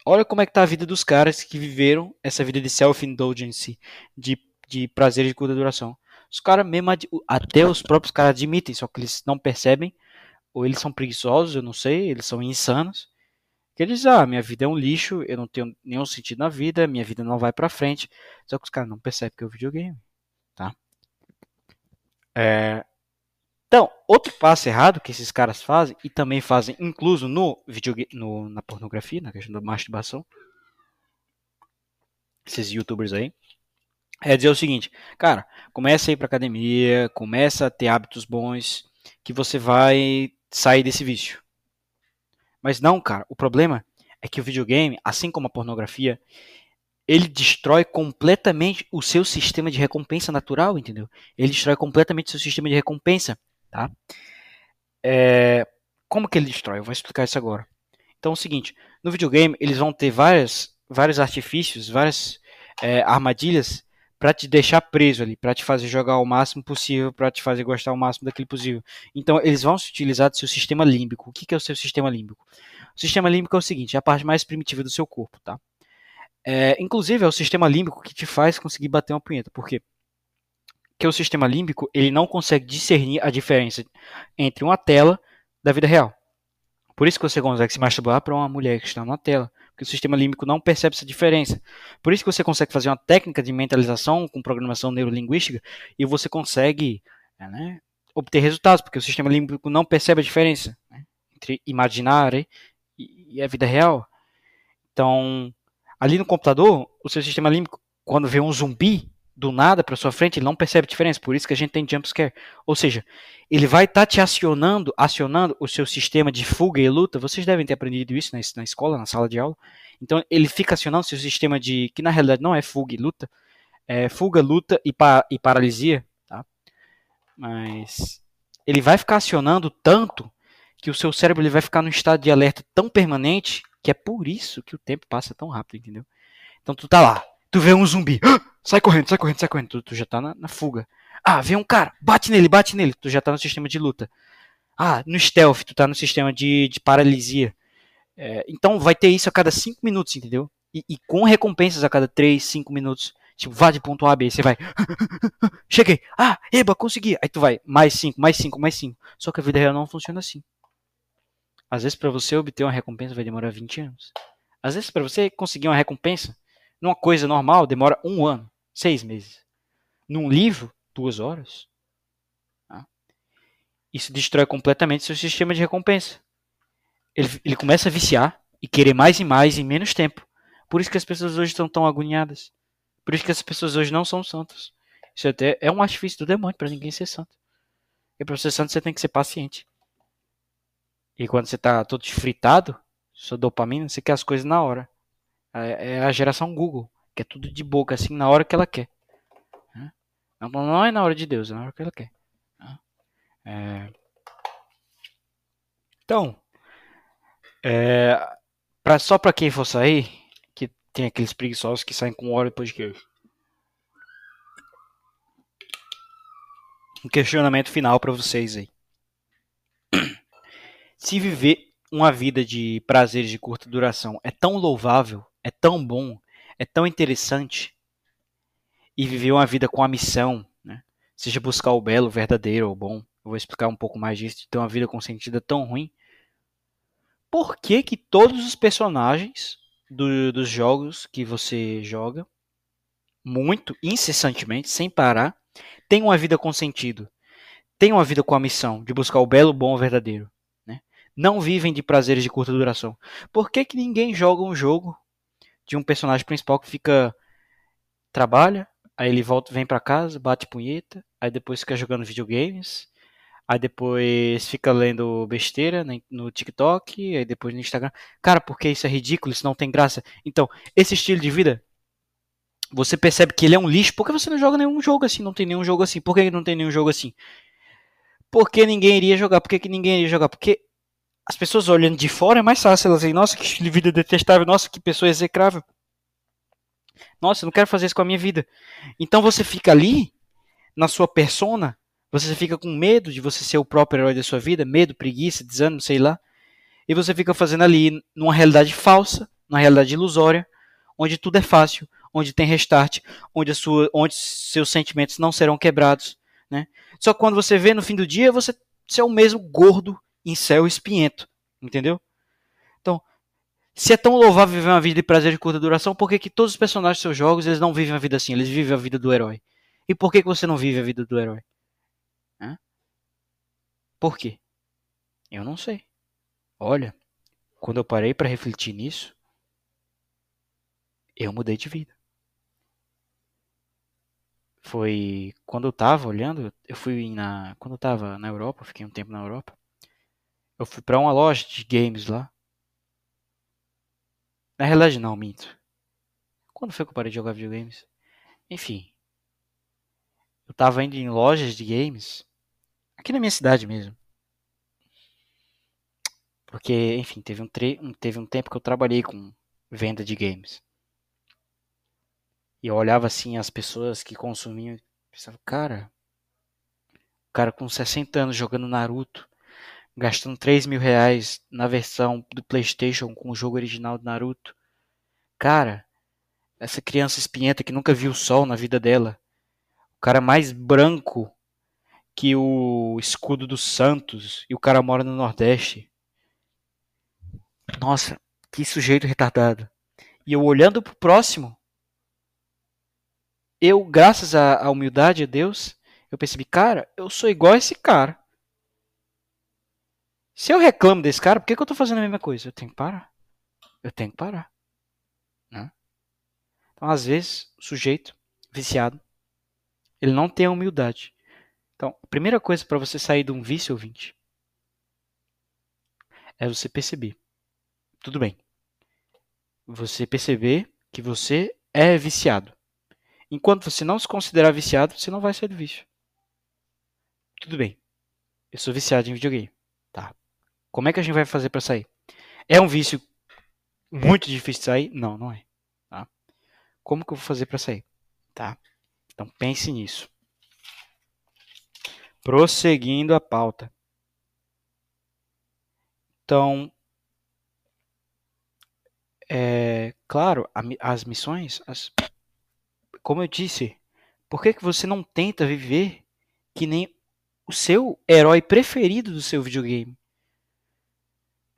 Olha como é que tá a vida dos caras que viveram essa vida de self-indulgence, de, de prazer de curta duração. Os caras mesmo, até os próprios caras admitem, só que eles não percebem, ou eles são preguiçosos, eu não sei, eles são insanos. Que eles, ah, minha vida é um lixo, eu não tenho nenhum sentido na vida, minha vida não vai pra frente. Só que os caras não percebem que é o videogame, tá? É... Então, outro passo errado que esses caras fazem, e também fazem incluso no videogame, no, na pornografia, na questão da masturbação, esses youtubers aí, é dizer o seguinte, cara, começa a ir pra academia, começa a ter hábitos bons, que você vai sair desse vício. Mas não, cara, o problema é que o videogame, assim como a pornografia, ele destrói completamente o seu sistema de recompensa natural, entendeu? Ele destrói completamente o seu sistema de recompensa, tá? É... Como que ele destrói? Eu vou explicar isso agora. Então é o seguinte, no videogame eles vão ter várias, vários artifícios, várias é, armadilhas para te deixar preso ali, para te fazer jogar o máximo possível, para te fazer gostar o máximo daquele possível. Então, eles vão se utilizar do seu sistema límbico. O que, que é o seu sistema límbico? O sistema límbico é o seguinte, é a parte mais primitiva do seu corpo, tá? É, inclusive, é o sistema límbico que te faz conseguir bater uma punheta. Porque o sistema límbico, ele não consegue discernir a diferença entre uma tela da vida real. Por isso que você consegue se masturbar para uma mulher que está na tela que o sistema límbico não percebe essa diferença. Por isso que você consegue fazer uma técnica de mentalização com programação neurolinguística e você consegue é, né, obter resultados, porque o sistema límbico não percebe a diferença né, entre imaginar e, e a vida real. Então, ali no computador, o seu sistema límbico, quando vê um zumbi, do nada para sua frente, ele não percebe diferença. Por isso que a gente tem jump scare. Ou seja, ele vai estar tá te acionando, acionando o seu sistema de fuga e luta. Vocês devem ter aprendido isso na, escola, na sala de aula. Então, ele fica acionando o seu sistema de que na realidade não é fuga e luta, é fuga, luta e, pa, e paralisia, tá? Mas ele vai ficar acionando tanto que o seu cérebro ele vai ficar num estado de alerta tão permanente que é por isso que o tempo passa tão rápido, entendeu? Então tu tá lá, tu vê um zumbi, sai correndo, sai correndo, sai correndo, tu, tu já tá na, na, fuga. Ah, vem um cara, bate nele, bate nele, tu já tá no sistema de luta. Ah, no stealth, tu tá no sistema de, de paralisia. É, então vai ter isso a cada 5 minutos, entendeu? E, e, com recompensas a cada 3, 5 minutos. Tipo, vá de ponto A a B, você vai. <laughs> Cheguei! Ah, eba, consegui! Aí tu vai, mais 5, mais 5, mais 5. Só que a vida real não funciona assim. Às vezes para você obter uma recompensa vai demorar 20 anos. Às vezes para você conseguir uma recompensa numa coisa normal, demora um ano, seis meses. Num livro, duas horas. Tá? Isso destrói completamente seu sistema de recompensa. Ele, ele começa a viciar e querer mais e mais em menos tempo. Por isso que as pessoas hoje estão tão agoniadas. Por isso que as pessoas hoje não são santas. Isso até é um artifício do demônio para ninguém ser santo. E para ser santo você tem que ser paciente. E quando você está todo fritado, sua dopamina, você quer as coisas na hora. É, a geração Google, que é tudo de boca, assim, na hora que ela quer. Não, não é na hora de Deus, é na hora que ela quer. É... Então, é... Pra, só para quem for sair, que tem aqueles preguiçosos que saem com hora depois de queijo. Um questionamento final para vocês aí. Se viver uma vida de prazeres de curta duração é tão louvável é tão bom, é tão interessante e viver uma vida com a missão, né? seja buscar o belo, o verdadeiro ou bom. Eu vou explicar um pouco mais disso, ter uma vida com sentido tão ruim. Por que, que todos os personagens do, dos jogos que você joga, muito, incessantemente, sem parar, têm uma vida com sentido? Têm uma vida com a missão de buscar o belo, bom, o verdadeiro. Né? Não vivem de prazeres de curta duração. Por que, que ninguém joga um jogo de um personagem principal que fica trabalha, aí ele volta, vem para casa, bate punheta, aí depois fica jogando videogames, aí depois fica lendo besteira no TikTok, aí depois no Instagram. Cara, porque isso é ridículo, isso não tem graça. Então, esse estilo de vida, você percebe que ele é um lixo, porque você não joga nenhum jogo assim, não tem nenhum jogo assim. Por que não tem nenhum jogo assim? Porque ninguém iria jogar. Por que, que ninguém iria jogar? Porque as pessoas olhando de fora é mais fácil. Elas dizem, nossa, que vida detestável, nossa, que pessoa execrável. Nossa, eu não quero fazer isso com a minha vida. Então você fica ali, na sua persona, você fica com medo de você ser o próprio herói da sua vida, medo, preguiça, desânimo, sei lá. E você fica fazendo ali numa realidade falsa, numa realidade ilusória, onde tudo é fácil, onde tem restart, onde, sua, onde seus sentimentos não serão quebrados. Né? Só que quando você vê no fim do dia, você, você é o mesmo gordo em céu espinhento. Entendeu? Então, se é tão louvável viver uma vida de prazer de curta duração, por que, que todos os personagens dos seus jogos eles não vivem a vida assim? Eles vivem a vida do herói. E por que, que você não vive a vida do herói? Hã? Por quê? Eu não sei. Olha, quando eu parei para refletir nisso, eu mudei de vida. Foi quando eu tava olhando, eu fui na, quando eu tava na Europa, fiquei um tempo na Europa. Eu fui para uma loja de games lá. Na realidade não, minto. Quando foi que eu parei de jogar videogames? Enfim. Eu tava indo em lojas de games aqui na minha cidade mesmo. Porque, enfim, teve um, teve um tempo que eu trabalhei com venda de games. E eu olhava assim as pessoas que consumiam pensava, cara, o cara com 60 anos jogando Naruto, gastando 3 mil reais na versão do Playstation com o jogo original do Naruto. Cara, essa criança espinhenta que nunca viu o sol na vida dela, o cara mais branco que o escudo do Santos e o cara mora no Nordeste. Nossa, que sujeito retardado. E eu olhando pro próximo, eu, graças à, humildade de Deus, eu percebi, cara, eu sou igual a esse cara. Se eu reclamo desse cara, por que, que eu tô fazendo a mesma coisa? Eu tenho que parar. Eu tenho que parar. Né? Então, às vezes, o sujeito viciado, ele não tem a humildade. Então, a primeira coisa para você sair de um vício ouvinte é você perceber tudo bem. Você perceber que você é viciado. Enquanto você não se considerar viciado, você não vai sair do vício. Tudo bem. Eu sou viciado em videogame. Tá. Como é que a gente vai fazer para sair? É um vício muito difícil de sair? Não, não é. Tá? Como que eu vou fazer para sair? Tá? Então pense nisso. Prosseguindo a pauta. Então, é, claro, as missões, as, como eu disse, por que, que você não tenta viver que nem o seu herói preferido do seu videogame?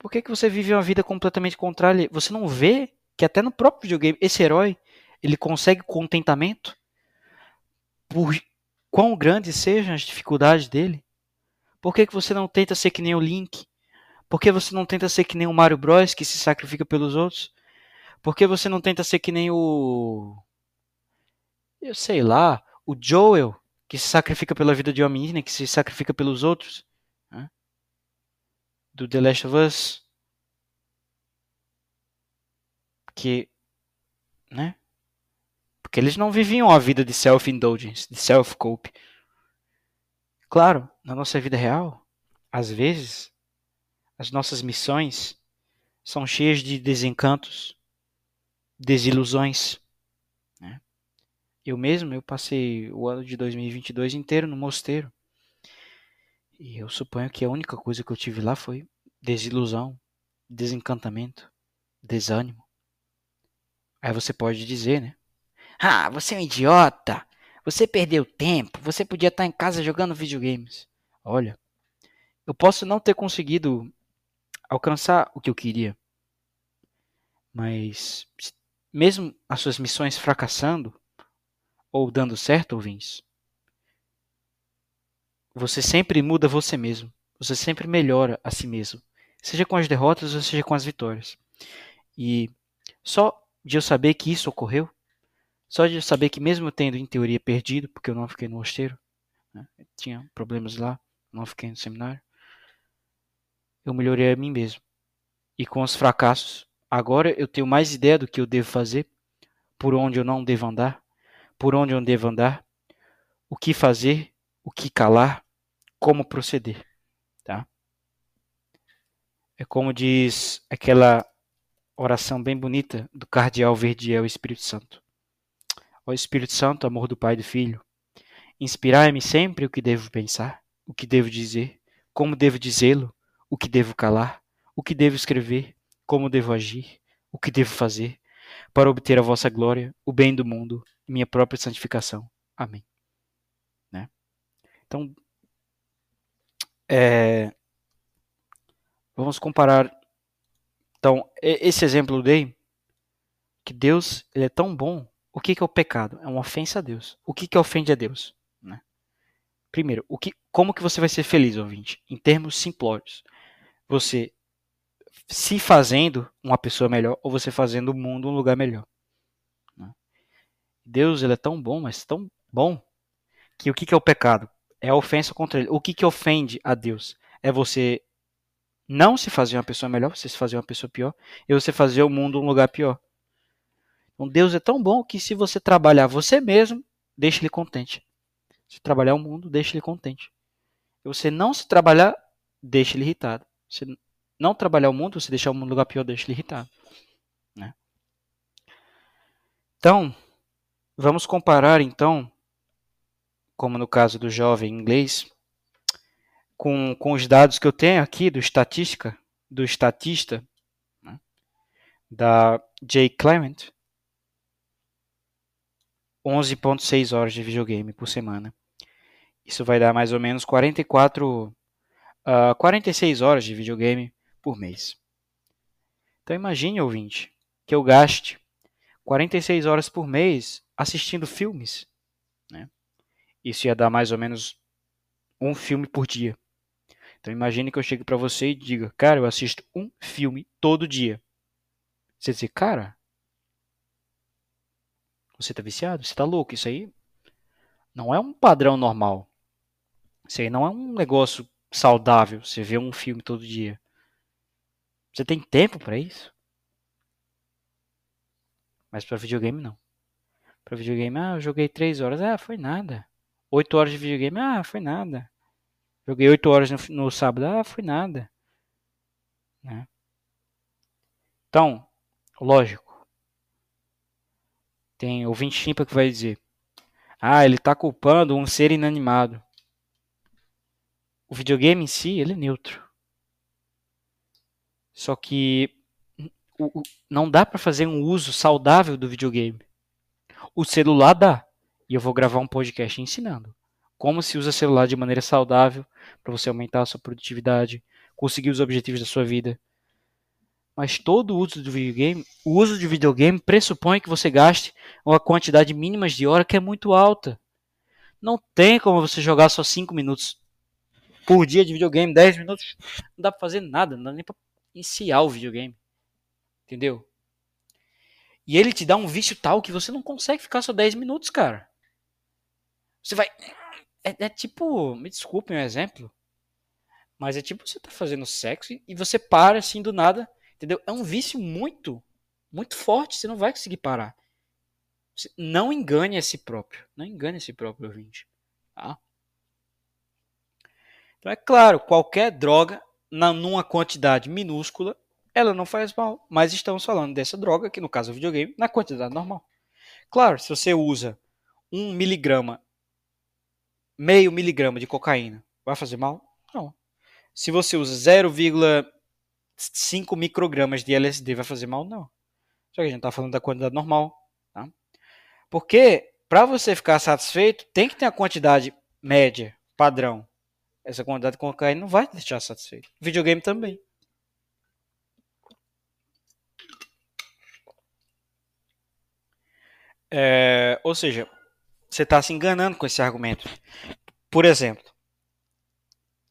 Por que, que você vive uma vida completamente contrária? Você não vê que até no próprio videogame esse herói ele consegue contentamento por quão grandes sejam as dificuldades dele? Por que, que você não tenta ser que nem o Link? Por que você não tenta ser que nem o Mario Bros que se sacrifica pelos outros? Por que você não tenta ser que nem o. Eu sei lá, o Joel, que se sacrifica pela vida de uma menina, que se sacrifica pelos outros? Do The Last of Us. Que. Né? Porque eles não viviam a vida de self-indulgence, de self-cope. Claro, na nossa vida real, às vezes, as nossas missões são cheias de desencantos, desilusões. Né? Eu mesmo, eu passei o ano de 2022 inteiro no mosteiro. E eu suponho que a única coisa que eu tive lá foi desilusão, desencantamento, desânimo. Aí você pode dizer, né? Ah, você é um idiota! Você perdeu tempo, você podia estar em casa jogando videogames. Olha, eu posso não ter conseguido alcançar o que eu queria, mas mesmo as suas missões fracassando ou dando certo, ouvintes, você sempre muda você mesmo. Você sempre melhora a si mesmo. Seja com as derrotas ou seja com as vitórias. E só de eu saber que isso ocorreu, só de eu saber que mesmo tendo em teoria perdido, porque eu não fiquei no mosteiro, né, tinha problemas lá, não fiquei no seminário, eu melhorei a mim mesmo. E com os fracassos, Agora eu tenho mais ideia do que eu devo fazer, por onde eu não devo andar, por onde eu devo andar, o que fazer, o que calar, como proceder, tá? É como diz aquela oração bem bonita do cardeal Verdiel Espírito Santo. Ó Espírito Santo, amor do Pai e do Filho, inspirai-me sempre o que devo pensar, o que devo dizer, como devo dizê-lo, o que devo calar, o que devo escrever, como devo agir, o que devo fazer, para obter a vossa glória, o bem do mundo minha própria santificação. Amém. Né? Então, é, vamos comparar. Então, esse exemplo eu dei que Deus ele é tão bom. O que, que é o pecado? É uma ofensa a Deus. O que, que ofende a Deus? Né? Primeiro, o que, como que você vai ser feliz, ouvinte? Em termos simplórios. Você se fazendo uma pessoa melhor ou você fazendo o mundo um lugar melhor. Né? Deus ele é tão bom, mas tão bom, que o que, que é o pecado? É ofensa contra ele. O que, que ofende a Deus? É você não se fazer uma pessoa melhor, você se fazer uma pessoa pior, e você fazer o mundo um lugar pior. Então Deus é tão bom que se você trabalhar você mesmo, deixe ele contente. Se trabalhar o mundo, deixe ele contente. E você não se trabalhar, deixe ele irritado. Se não trabalhar o mundo, você deixar o mundo um lugar pior, deixe ele irritado. Né? Então, vamos comparar então, como no caso do jovem inglês, com, com os dados que eu tenho aqui do estatística, do estatista, né, da Jay Clement, 11.6 horas de videogame por semana. Isso vai dar mais ou menos 44, uh, 46 horas de videogame por mês. Então imagine, ouvinte, que eu gaste 46 horas por mês assistindo filmes. Né? Isso ia dar mais ou menos um filme por dia. Então imagine que eu chegue para você e diga, cara, eu assisto um filme todo dia. Você dizer, cara, você tá viciado? Você tá louco? Isso aí não é um padrão normal. Isso aí não é um negócio saudável. Você vê um filme todo dia. Você tem tempo para isso? Mas para videogame não. Para videogame, ah, eu joguei 3 horas. Ah, foi nada. 8 horas de videogame, ah, foi nada. Joguei 8 horas no, no sábado. Ah, foi nada. Né? Então, lógico. Tem ouvinte chimpa que vai dizer: Ah, ele está culpando um ser inanimado. O videogame em si, ele é neutro. Só que não dá para fazer um uso saudável do videogame. O celular dá. E eu vou gravar um podcast ensinando como se usa celular de maneira saudável para você aumentar a sua produtividade, conseguir os objetivos da sua vida. Mas todo o uso do videogame, o uso de videogame pressupõe que você gaste uma quantidade mínima de hora que é muito alta. Não tem como você jogar só 5 minutos por dia de videogame, 10 minutos, não dá para fazer nada, não dá nem para iniciar o videogame. Entendeu? E ele te dá um vício tal que você não consegue ficar só 10 minutos, cara. Você vai é, é tipo, me desculpem o exemplo, mas é tipo você tá fazendo sexo e você para assim do nada, entendeu? É um vício muito, muito forte, você não vai conseguir parar. Você não engane a si próprio, não engane a si próprio ouvinte, tá? Então é claro, qualquer droga na, numa quantidade minúscula, ela não faz mal, mas estamos falando dessa droga, que no caso é o videogame, na quantidade normal. Claro, se você usa um miligrama meio miligrama de cocaína, vai fazer mal? Não. Se você usa 0,5 microgramas de LSD, vai fazer mal? Não. Só que a gente está falando da quantidade normal. Tá? Porque para você ficar satisfeito, tem que ter a quantidade média, padrão. Essa quantidade de cocaína não vai te deixar satisfeito. Videogame também. É, ou seja, você está se enganando com esse argumento. Por exemplo,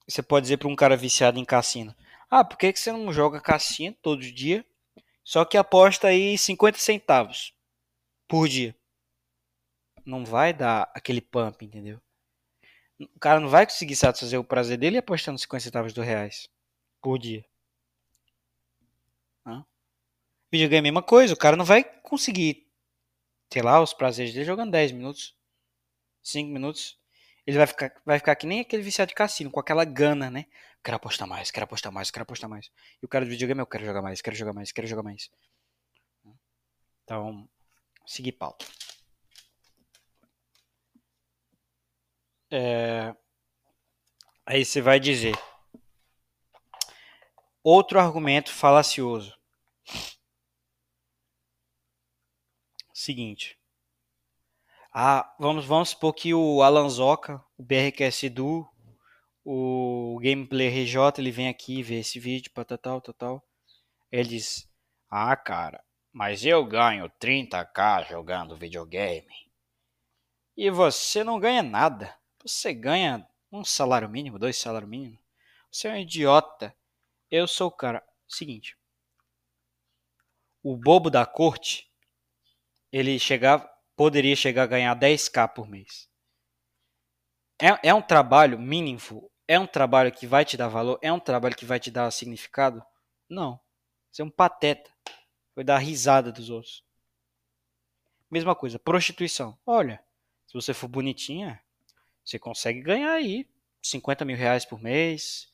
você pode dizer para um cara viciado em cassino: Ah, por que, que você não joga cassino todo dia? Só que aposta aí 50 centavos por dia. Não vai dar aquele pump, entendeu? O cara não vai conseguir satisfazer o prazer dele apostando 50 centavos do reais por dia. Hã? Videogame é a mesma coisa, o cara não vai conseguir, sei lá, os prazeres dele jogando 10 minutos. 5 minutos, ele vai ficar, vai ficar que nem aquele viciado de cassino, com aquela gana, né? Quero apostar mais, quero apostar mais, quero apostar mais. E o cara do videogame, eu quero jogar mais, quero jogar mais, quero jogar mais. Então, seguir pauta. É... Aí você vai dizer: Outro argumento falacioso. Seguinte. Ah, vamos, vamos supor que o Alan Zoca, o BRQS Edu, o Gameplay RJ, ele vem aqui ver esse vídeo, tal, tal, tal. Ele diz: Ah, cara, mas eu ganho 30k jogando videogame. E você não ganha nada. Você ganha um salário mínimo, dois salários mínimos. Você é um idiota. Eu sou o cara. Seguinte. O bobo da corte, ele chegava, poderia chegar a ganhar 10k por mês. É, é um trabalho mínimo? É um trabalho que vai te dar valor? É um trabalho que vai te dar significado? Não. Você é um pateta. Vai dar risada dos outros. Mesma coisa, prostituição. Olha, se você for bonitinha, você consegue ganhar aí 50 mil reais por mês,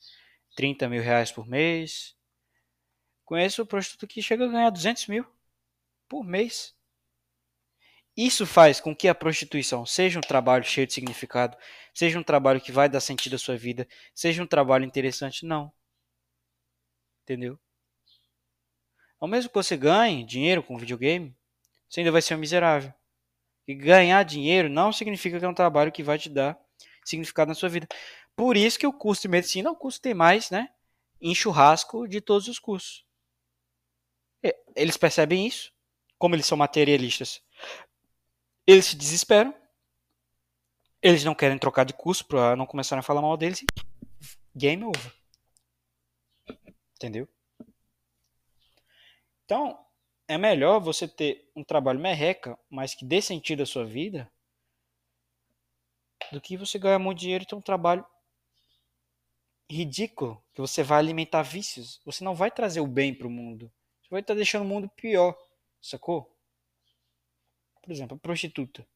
30 mil reais por mês. Conheço prostituto que chega a ganhar 200 mil por mês. Isso faz com que a prostituição seja um trabalho cheio de significado, seja um trabalho que vai dar sentido à sua vida, seja um trabalho interessante? Não. Entendeu? Ao mesmo que você ganhe dinheiro com videogame, você ainda vai ser um miserável. E ganhar dinheiro não significa que é um trabalho que vai te dar significado na sua vida. Por isso que o curso de medicina é o curso que tem mais, né? Em churrasco de todos os cursos. Eles percebem isso, como eles são materialistas. Eles se desesperam. Eles não querem trocar de curso para não começarem a falar mal deles. Game over. Entendeu? Então, é melhor você ter um trabalho merreca, mas que dê sentido à sua vida, do que você ganhar muito dinheiro e ter um trabalho ridículo, que você vai alimentar vícios. Você não vai trazer o bem para o mundo. Você vai estar deixando o mundo pior, sacou? Por exemplo, a prostituta.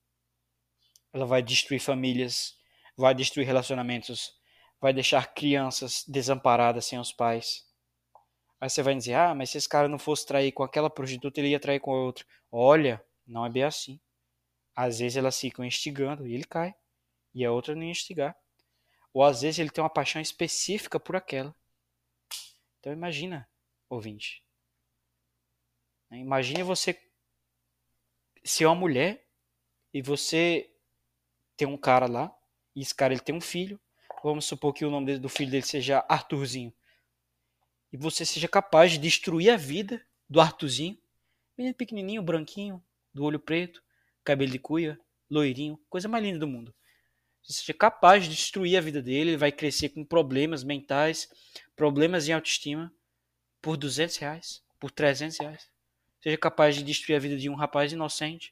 Ela vai destruir famílias, vai destruir relacionamentos, vai deixar crianças desamparadas sem os pais. Aí você vai dizer, ah, mas se esse cara não fosse trair com aquela prostituta, ele ia trair com a outra. Olha, não é bem assim. Às vezes elas ficam instigando e ele cai. E a outra não instigar. Ou às vezes ele tem uma paixão específica por aquela. Então imagina, ouvinte. Imagine você ser uma mulher e você tem um cara lá, e esse cara ele tem um filho. Vamos supor que o nome do filho dele seja Arthurzinho e você seja capaz de destruir a vida do Artuzinho, menino pequenininho, branquinho, do olho preto, cabelo de cuia, loirinho, coisa mais linda do mundo. Você seja capaz de destruir a vida dele, ele vai crescer com problemas mentais, problemas em autoestima, por 200 reais, por 300 reais. Seja capaz de destruir a vida de um rapaz inocente,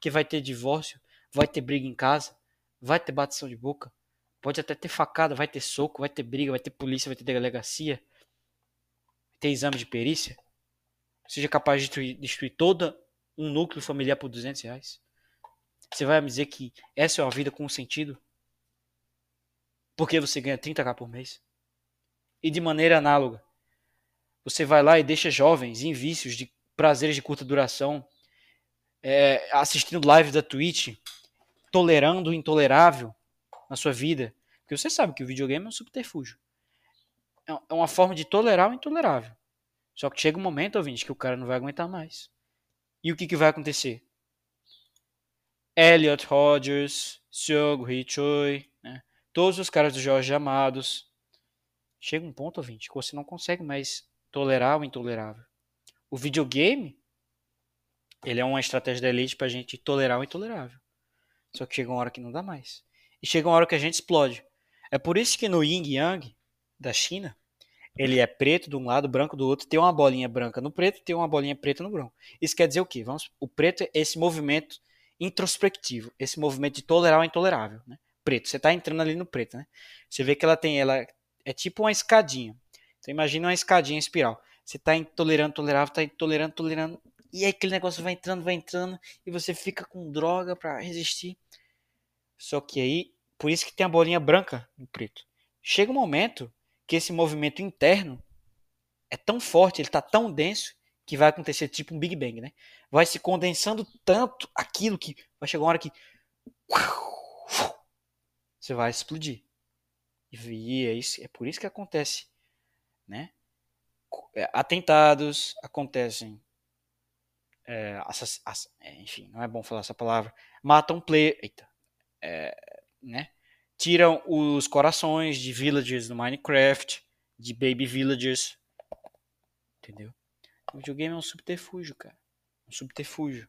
que vai ter divórcio, vai ter briga em casa, vai ter batição de boca, pode até ter facada, vai ter soco, vai ter briga, vai ter polícia, vai ter delegacia, ter exame de perícia, seja capaz de destruir, destruir todo um núcleo familiar por 200 reais? Você vai me dizer que essa é uma vida com sentido? Porque você ganha 30k por mês? E de maneira análoga, você vai lá e deixa jovens em vícios de prazeres de curta duração, é, assistindo live da Twitch, tolerando o intolerável na sua vida. Porque você sabe que o videogame é um subterfúgio. É, é uma forma de tolerar o intolerável. Só que chega um momento, ouvinte, que o cara não vai aguentar mais. E o que, que vai acontecer? Elliot Rodgers, Seogo Hichoi, né? todos os caras do Jorge Amados. Chega um ponto, ouvinte, que você não consegue mais tolerar o intolerável. O videogame, ele é uma estratégia da elite pra gente tolerar o intolerável. Só que chega uma hora que não dá mais. E chega uma hora que a gente explode. É por isso que no Yin Yang, da China, ele é preto de um lado, branco do outro, tem uma bolinha branca no preto, tem uma bolinha preta no branco. Isso quer dizer o quê? Vamos, o preto é esse movimento introspectivo, esse movimento de tolerar o intolerável, né? Preto, você está entrando ali no preto, né? Você vê que ela tem, ela é tipo uma escadinha. Então imagina uma escadinha em espiral. Você está intolerando, tolerável, está intolerando, tolerando, e aí aquele negócio vai entrando, vai entrando, e você fica com droga para resistir. Só que aí, por isso que tem a bolinha branca no preto. Chega um momento que esse movimento interno é tão forte, ele está tão denso, que vai acontecer tipo um Big Bang, né? Vai se condensando tanto aquilo que vai chegar uma hora que você vai explodir. E é, isso, é por isso que acontece, né? É, atentados acontecem. É, assass, ass, é, enfim, não é bom falar essa palavra. Matam player. Eita. É, né? Tiram os corações de villagers no Minecraft, de baby villagers. Entendeu? O videogame é um subterfúgio, cara. Um subterfúgio.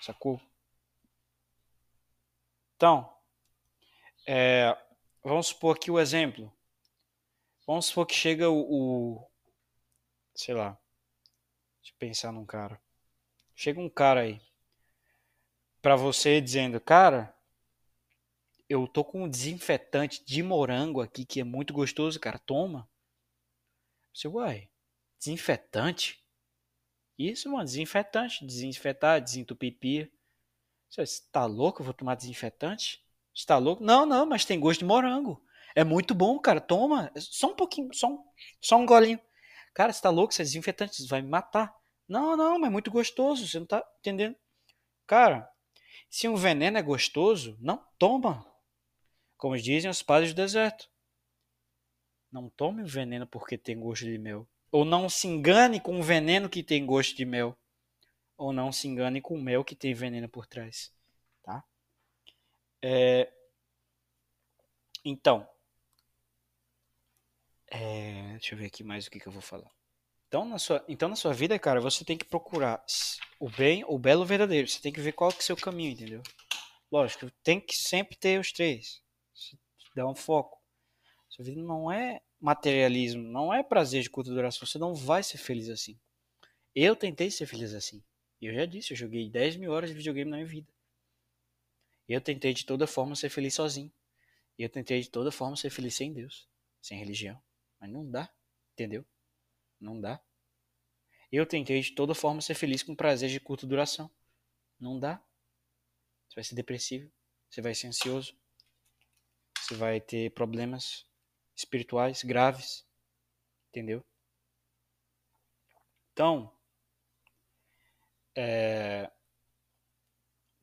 Sacou? Então, é, vamos supor aqui o exemplo. Vamos supor que chega o, Sei lá. Deixa eu pensar num cara. Chega um cara aí. Pra você dizendo, cara. Eu tô com um desinfetante de morango aqui que é muito gostoso, cara. Toma. Você, uai. Desinfetante? Isso, mano. Desinfetante. Desinfetar, desentupir Você tá louco? Eu vou tomar desinfetante? Você tá louco? Não, não, mas tem gosto de morango. É muito bom, cara. Toma. Só um pouquinho. Só um, só um golinho. Cara, você tá louco? Você é desinfetante. Você vai me matar. Não, não, mas é muito gostoso. Você não tá entendendo? Cara, se um veneno é gostoso, não toma. Como dizem os padres do deserto. Não tome o veneno porque tem gosto de mel. Ou não se engane com o veneno que tem gosto de mel. Ou não se engane com o mel que tem veneno por trás. Tá? É... Então. É... Deixa eu ver aqui mais o que, que eu vou falar. Então na, sua, então, na sua vida, cara, você tem que procurar o bem, o belo, o verdadeiro. Você tem que ver qual que é o seu caminho, entendeu? Lógico, tem que sempre ter os três. Dá um foco. Sua vida não é materialismo, não é prazer de curta duração. Você não vai ser feliz assim. Eu tentei ser feliz assim. Eu já disse, eu joguei 10 mil horas de videogame na minha vida. Eu tentei de toda forma ser feliz sozinho. Eu tentei de toda forma ser feliz sem Deus, sem religião. Mas não dá, entendeu? Não dá. Eu tentei de toda forma ser feliz com prazer de curta duração. Não dá. Você vai ser depressivo, você vai ser ansioso, você vai ter problemas espirituais graves. Entendeu? Então, é,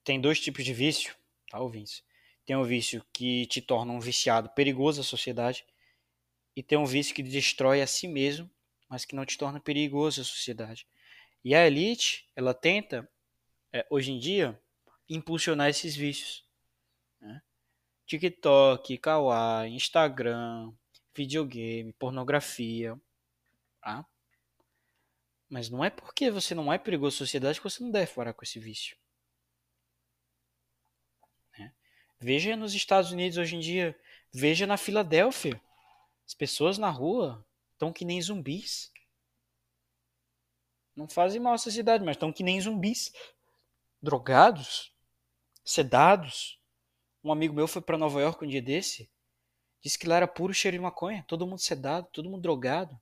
tem dois tipos de vício, tá, ouvintes? Tem um vício que te torna um viciado perigoso à sociedade e tem um vício que destrói a si mesmo, mas que não te torna perigoso à sociedade. E a elite, ela tenta, é, hoje em dia, impulsionar esses vícios. Né? TikTok, Kawaii, Instagram, videogame, pornografia. Tá? Mas não é porque você não é perigoso à sociedade que você não deve parar com esse vício. Né? Veja nos Estados Unidos hoje em dia, veja na Filadélfia. As pessoas na rua estão que nem zumbis. Não fazem mal à sociedade, mas estão que nem zumbis. Drogados, sedados. Um amigo meu foi para Nova York um dia desse. Disse que lá era puro cheiro de maconha. Todo mundo sedado, todo mundo drogado.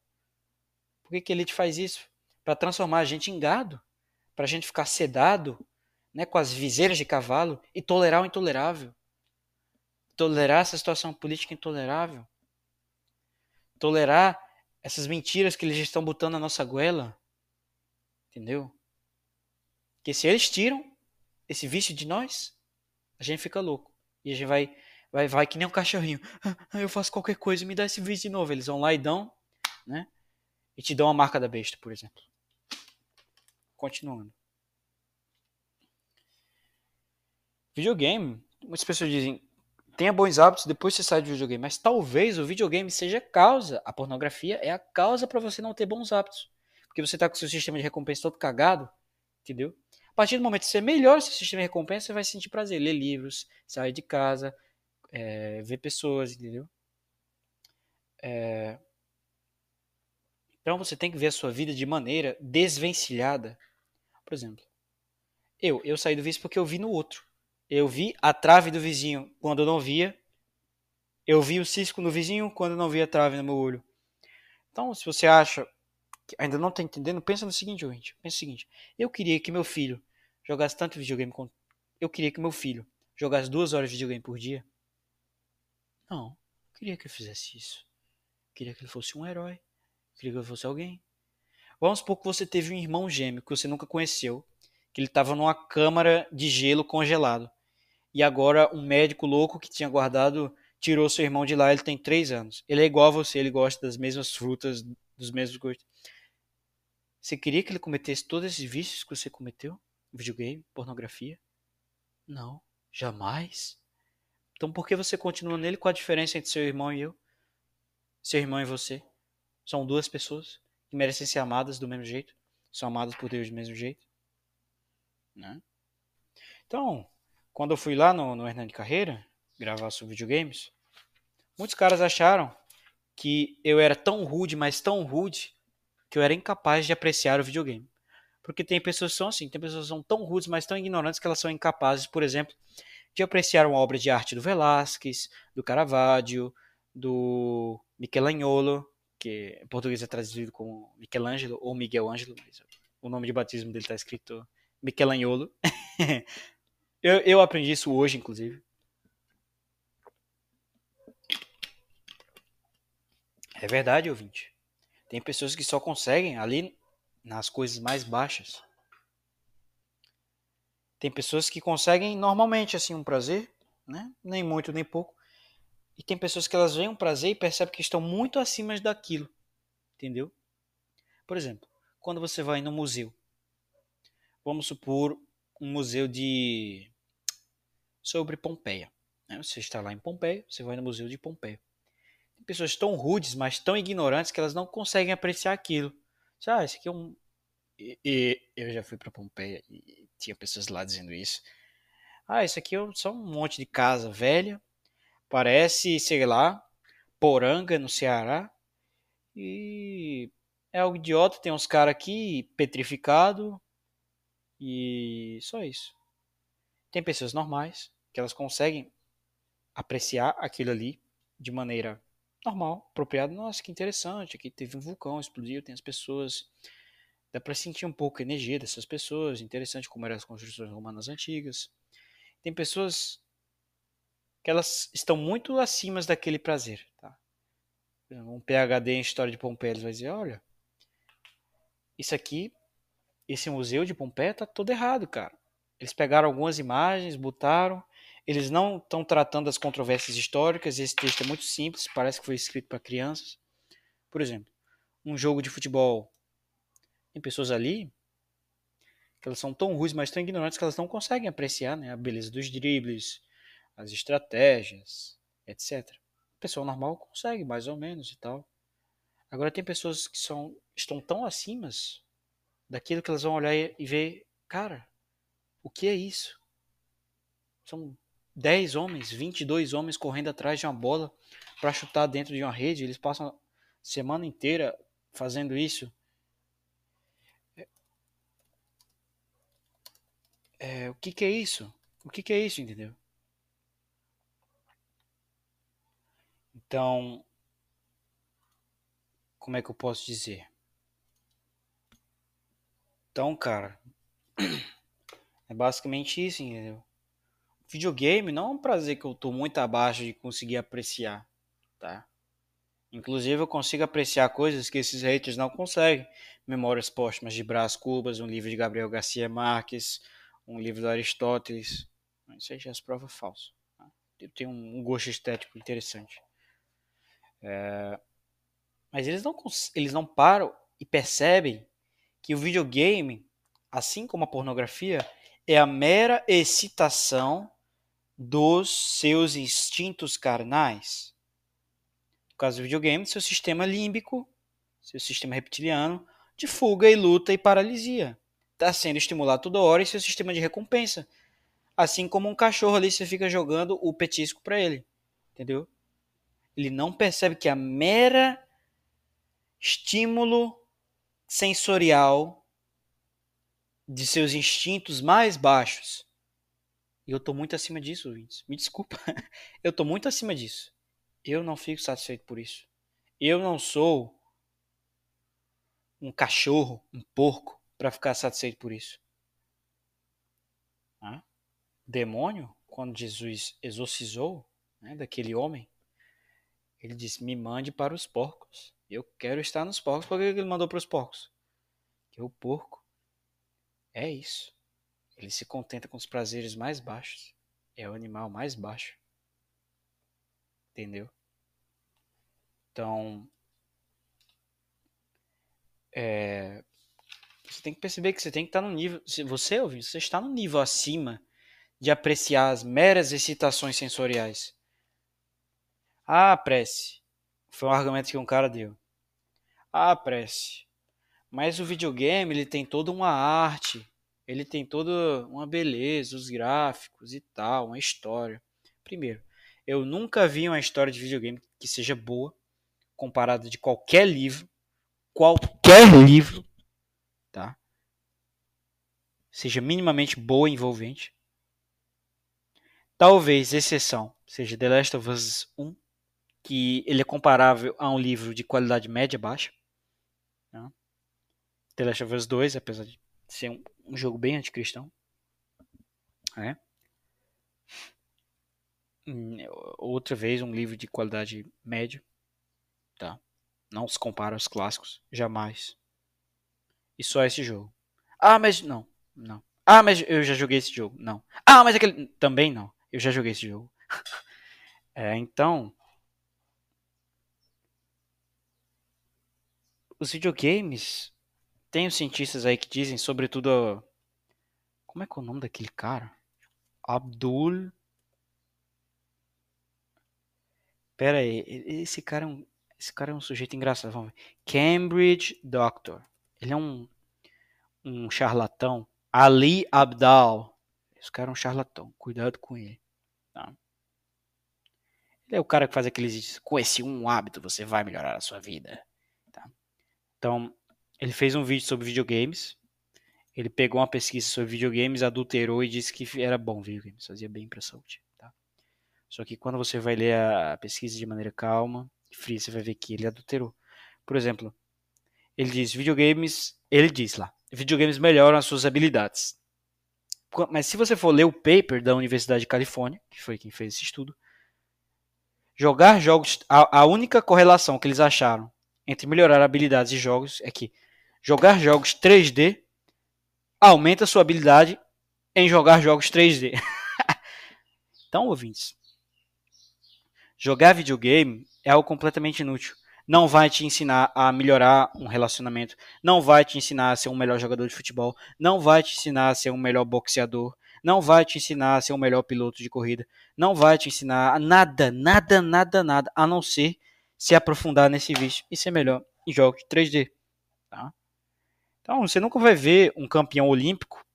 Por que, que a elite faz isso? Para transformar a gente em gado. Para a gente ficar sedado, né, com as viseiras de cavalo e tolerar o intolerável. Tolerar essa situação política intolerável. Tolerar essas mentiras que eles estão botando na nossa goela. Entendeu? Que se eles tiram esse vício de nós, a gente fica louco. E a gente vai vai, vai que nem um cachorrinho. Ah, eu faço qualquer coisa, me dá esse vício de novo. Eles vão lá e dão, né? E te dão a marca da besta, por exemplo. Continuando. Videogame, muitas pessoas dizem, tenha bons hábitos, depois você sai do videogame. Mas talvez o videogame seja a causa. A pornografia é a causa para você não ter bons hábitos. Porque você tá com o seu sistema de recompensa todo cagado, entendeu? A partir do momento que você melhora o seu sistema de recompensa, você vai sentir prazer. Ler livros, sair de casa, é, ver pessoas, entendeu? É... Então você tem que ver a sua vida de maneira desvencilhada. Por exemplo, eu, eu saí do vício porque eu vi no outro. Eu vi a trave do vizinho quando eu não via. Eu vi o cisco no vizinho quando eu não via a trave no meu olho. Então, se você acha que ainda não está entendendo, pensa no seguinte, gente. Pensa no seguinte. Eu queria que meu filho jogasse tanto videogame quanto... Eu queria que meu filho jogasse duas horas de videogame por dia. Não, eu queria que ele fizesse isso. Eu queria que ele fosse um herói. Eu queria que ele fosse alguém. Vamos supor que você teve um irmão gêmeo que você nunca conheceu, que ele estava numa câmara de gelo congelado. E agora um médico louco que tinha guardado tirou seu irmão de lá, ele tem três anos. Ele é igual a você, ele gosta das mesmas frutas, dos mesmos gostos. Você queria que ele cometesse todos esses vícios que você cometeu? Videogame, pornografia? Não, jamais. Então por que você continua nele? Qual a diferença entre seu irmão e eu? Seu irmão e você? São duas pessoas que merecem ser amadas do mesmo jeito? São amadas por Deus do mesmo jeito? Né? Então, quando eu fui lá no, no Hernani Carreira gravar sobre videogames, muitos caras acharam que eu era tão rude, mas tão rude, que eu era incapaz de apreciar o videogame. Porque tem pessoas que são assim, tem pessoas que são tão rudes, mas tão ignorantes que elas são incapazes, por exemplo, de apreciar uma obra de arte do Velázquez, do Caravaggio, do Michelangelo, que em português é traduzido como Michelangelo ou Miguel Ângelo, mas o nome de batismo dele está escrito Michelangelo. <laughs> eu, eu aprendi isso hoje, inclusive. É verdade, ouvinte. Tem pessoas que só conseguem ali nas coisas mais baixas. Tem pessoas que conseguem normalmente assim um prazer, né? Nem muito nem pouco. E tem pessoas que elas veem um prazer e percebem que estão muito acima daquilo. Entendeu? Por exemplo, quando você vai no museu. Vamos supor um museu de sobre Pompeia. Né? Você está lá em Pompeia, você vai no museu de Pompeia. Tem pessoas tão rudes, mas tão ignorantes que elas não conseguem apreciar aquilo. Ah, esse aqui é um. E, e eu já fui para Pompeia e tinha pessoas lá dizendo isso. Ah, isso aqui é só um monte de casa velha. Parece, sei lá, Poranga no Ceará. E é algo idiota. Tem uns caras aqui petrificado. E só isso. Tem pessoas normais que elas conseguem apreciar aquilo ali de maneira normal, apropriado. Nossa, que interessante, aqui teve um vulcão, explodiu, tem as pessoas. Dá para sentir um pouco a energia dessas pessoas, interessante como eram as construções romanas antigas. Tem pessoas que elas estão muito acima daquele prazer, tá? Um PhD em história de Pompeia vai dizer, olha, isso aqui, esse museu de Pompeia tá todo errado, cara. Eles pegaram algumas imagens, botaram, eles não estão tratando das controvérsias históricas. Esse texto é muito simples, parece que foi escrito para crianças. Por exemplo, um jogo de futebol. Tem pessoas ali que elas são tão ruins, mas tão ignorantes que elas não conseguem apreciar né, a beleza dos dribles, as estratégias, etc. O pessoal normal consegue, mais ou menos e tal. Agora tem pessoas que são, estão tão acima daquilo que elas vão olhar e ver, cara, o que é isso? São 10 homens, 22 homens correndo atrás de uma bola para chutar dentro de uma rede. Eles passam a semana inteira fazendo isso. É, é, o que, que é isso? O que, que é isso, entendeu? Então, como é que eu posso dizer? Então, cara, <clears throat> é basicamente isso, entendeu? videogame não é um prazer que eu tô muito abaixo de conseguir apreciar, tá? Inclusive eu consigo apreciar coisas que esses haters não conseguem. Memórias póstumas de Brás Cubas, um livro de Gabriel Garcia Marques, um livro do Aristóteles. Isso aí já se prova falso. Tá? Tem um gosto estético interessante. É... Mas eles não, eles não param e percebem que o videogame, assim como a pornografia, é a mera excitação dos seus instintos carnais. No caso do videogame, seu sistema límbico, seu sistema reptiliano, de fuga e luta e paralisia. Está sendo estimulado toda hora e seu sistema de recompensa. Assim como um cachorro ali, você fica jogando o petisco para ele. Entendeu? Ele não percebe que a mera estímulo sensorial de seus instintos mais baixos e eu tô muito acima disso, ouvintes. Me desculpa. <laughs> eu tô muito acima disso. Eu não fico satisfeito por isso. Eu não sou um cachorro, um porco, para ficar satisfeito por isso. Ah? Demônio, quando Jesus exorcizou né, daquele homem, ele disse: Me mande para os porcos. Eu quero estar nos porcos. Por que ele mandou para os porcos? Que o porco é isso. Ele se contenta com os prazeres mais baixos. É o animal mais baixo. Entendeu? Então, é, você tem que perceber que você tem que estar no nível. Se você ouvir, você está no nível acima de apreciar as meras excitações sensoriais. Ah, prece. Foi um argumento que um cara deu. Ah, prece. Mas o videogame ele tem toda uma arte, ele tem toda uma beleza, os gráficos e tal, uma história. Primeiro, eu nunca vi uma história de videogame que seja boa comparada de qualquer livro, qualquer livro, tá? Seja minimamente boa e envolvente. Talvez exceção seja The Last of Us 1, que ele é comparável a um livro de qualidade média baixa. The Last of Us 2, apesar de ser um, um jogo bem anticristão. É. Hum, outra vez, um livro de qualidade média. Tá? Não se compara aos clássicos, jamais. E só esse jogo. Ah, mas não, não. Ah, mas eu já joguei esse jogo. Não. Ah, mas aquele também não. Eu já joguei esse jogo. <laughs> é, então, os videogames tem os cientistas aí que dizem, sobretudo. Como é que é o nome daquele cara? Abdul. Pera aí, esse cara é um, esse cara é um sujeito engraçado. Vamos ver. Cambridge Doctor. Ele é um, um charlatão. Ali Abdal. Esse cara é um charlatão. Cuidado com ele. Tá? Ele é o cara que faz aqueles. Com esse um hábito você vai melhorar a sua vida. Tá? Então, ele fez um vídeo sobre videogames. Ele pegou uma pesquisa sobre videogames, adulterou e disse que era bom videogames, fazia bem para a saúde. Tá? Só que quando você vai ler a pesquisa de maneira calma e fria, você vai ver que ele adulterou. Por exemplo, ele diz videogames, ele diz lá, videogames melhoram as suas habilidades. Mas se você for ler o paper da Universidade de Califórnia, que foi quem fez esse estudo, jogar jogos, a, a única correlação que eles acharam entre melhorar habilidades e jogos é que jogar jogos 3D aumenta sua habilidade em jogar jogos 3D. <laughs> então, ouvintes, jogar videogame é algo completamente inútil. Não vai te ensinar a melhorar um relacionamento, não vai te ensinar a ser um melhor jogador de futebol, não vai te ensinar a ser um melhor boxeador, não vai te ensinar a ser um melhor piloto de corrida, não vai te ensinar nada, nada, nada, nada, a não ser se aprofundar nesse vício e ser melhor em jogos 3D. Então, você nunca vai ver um campeão olímpico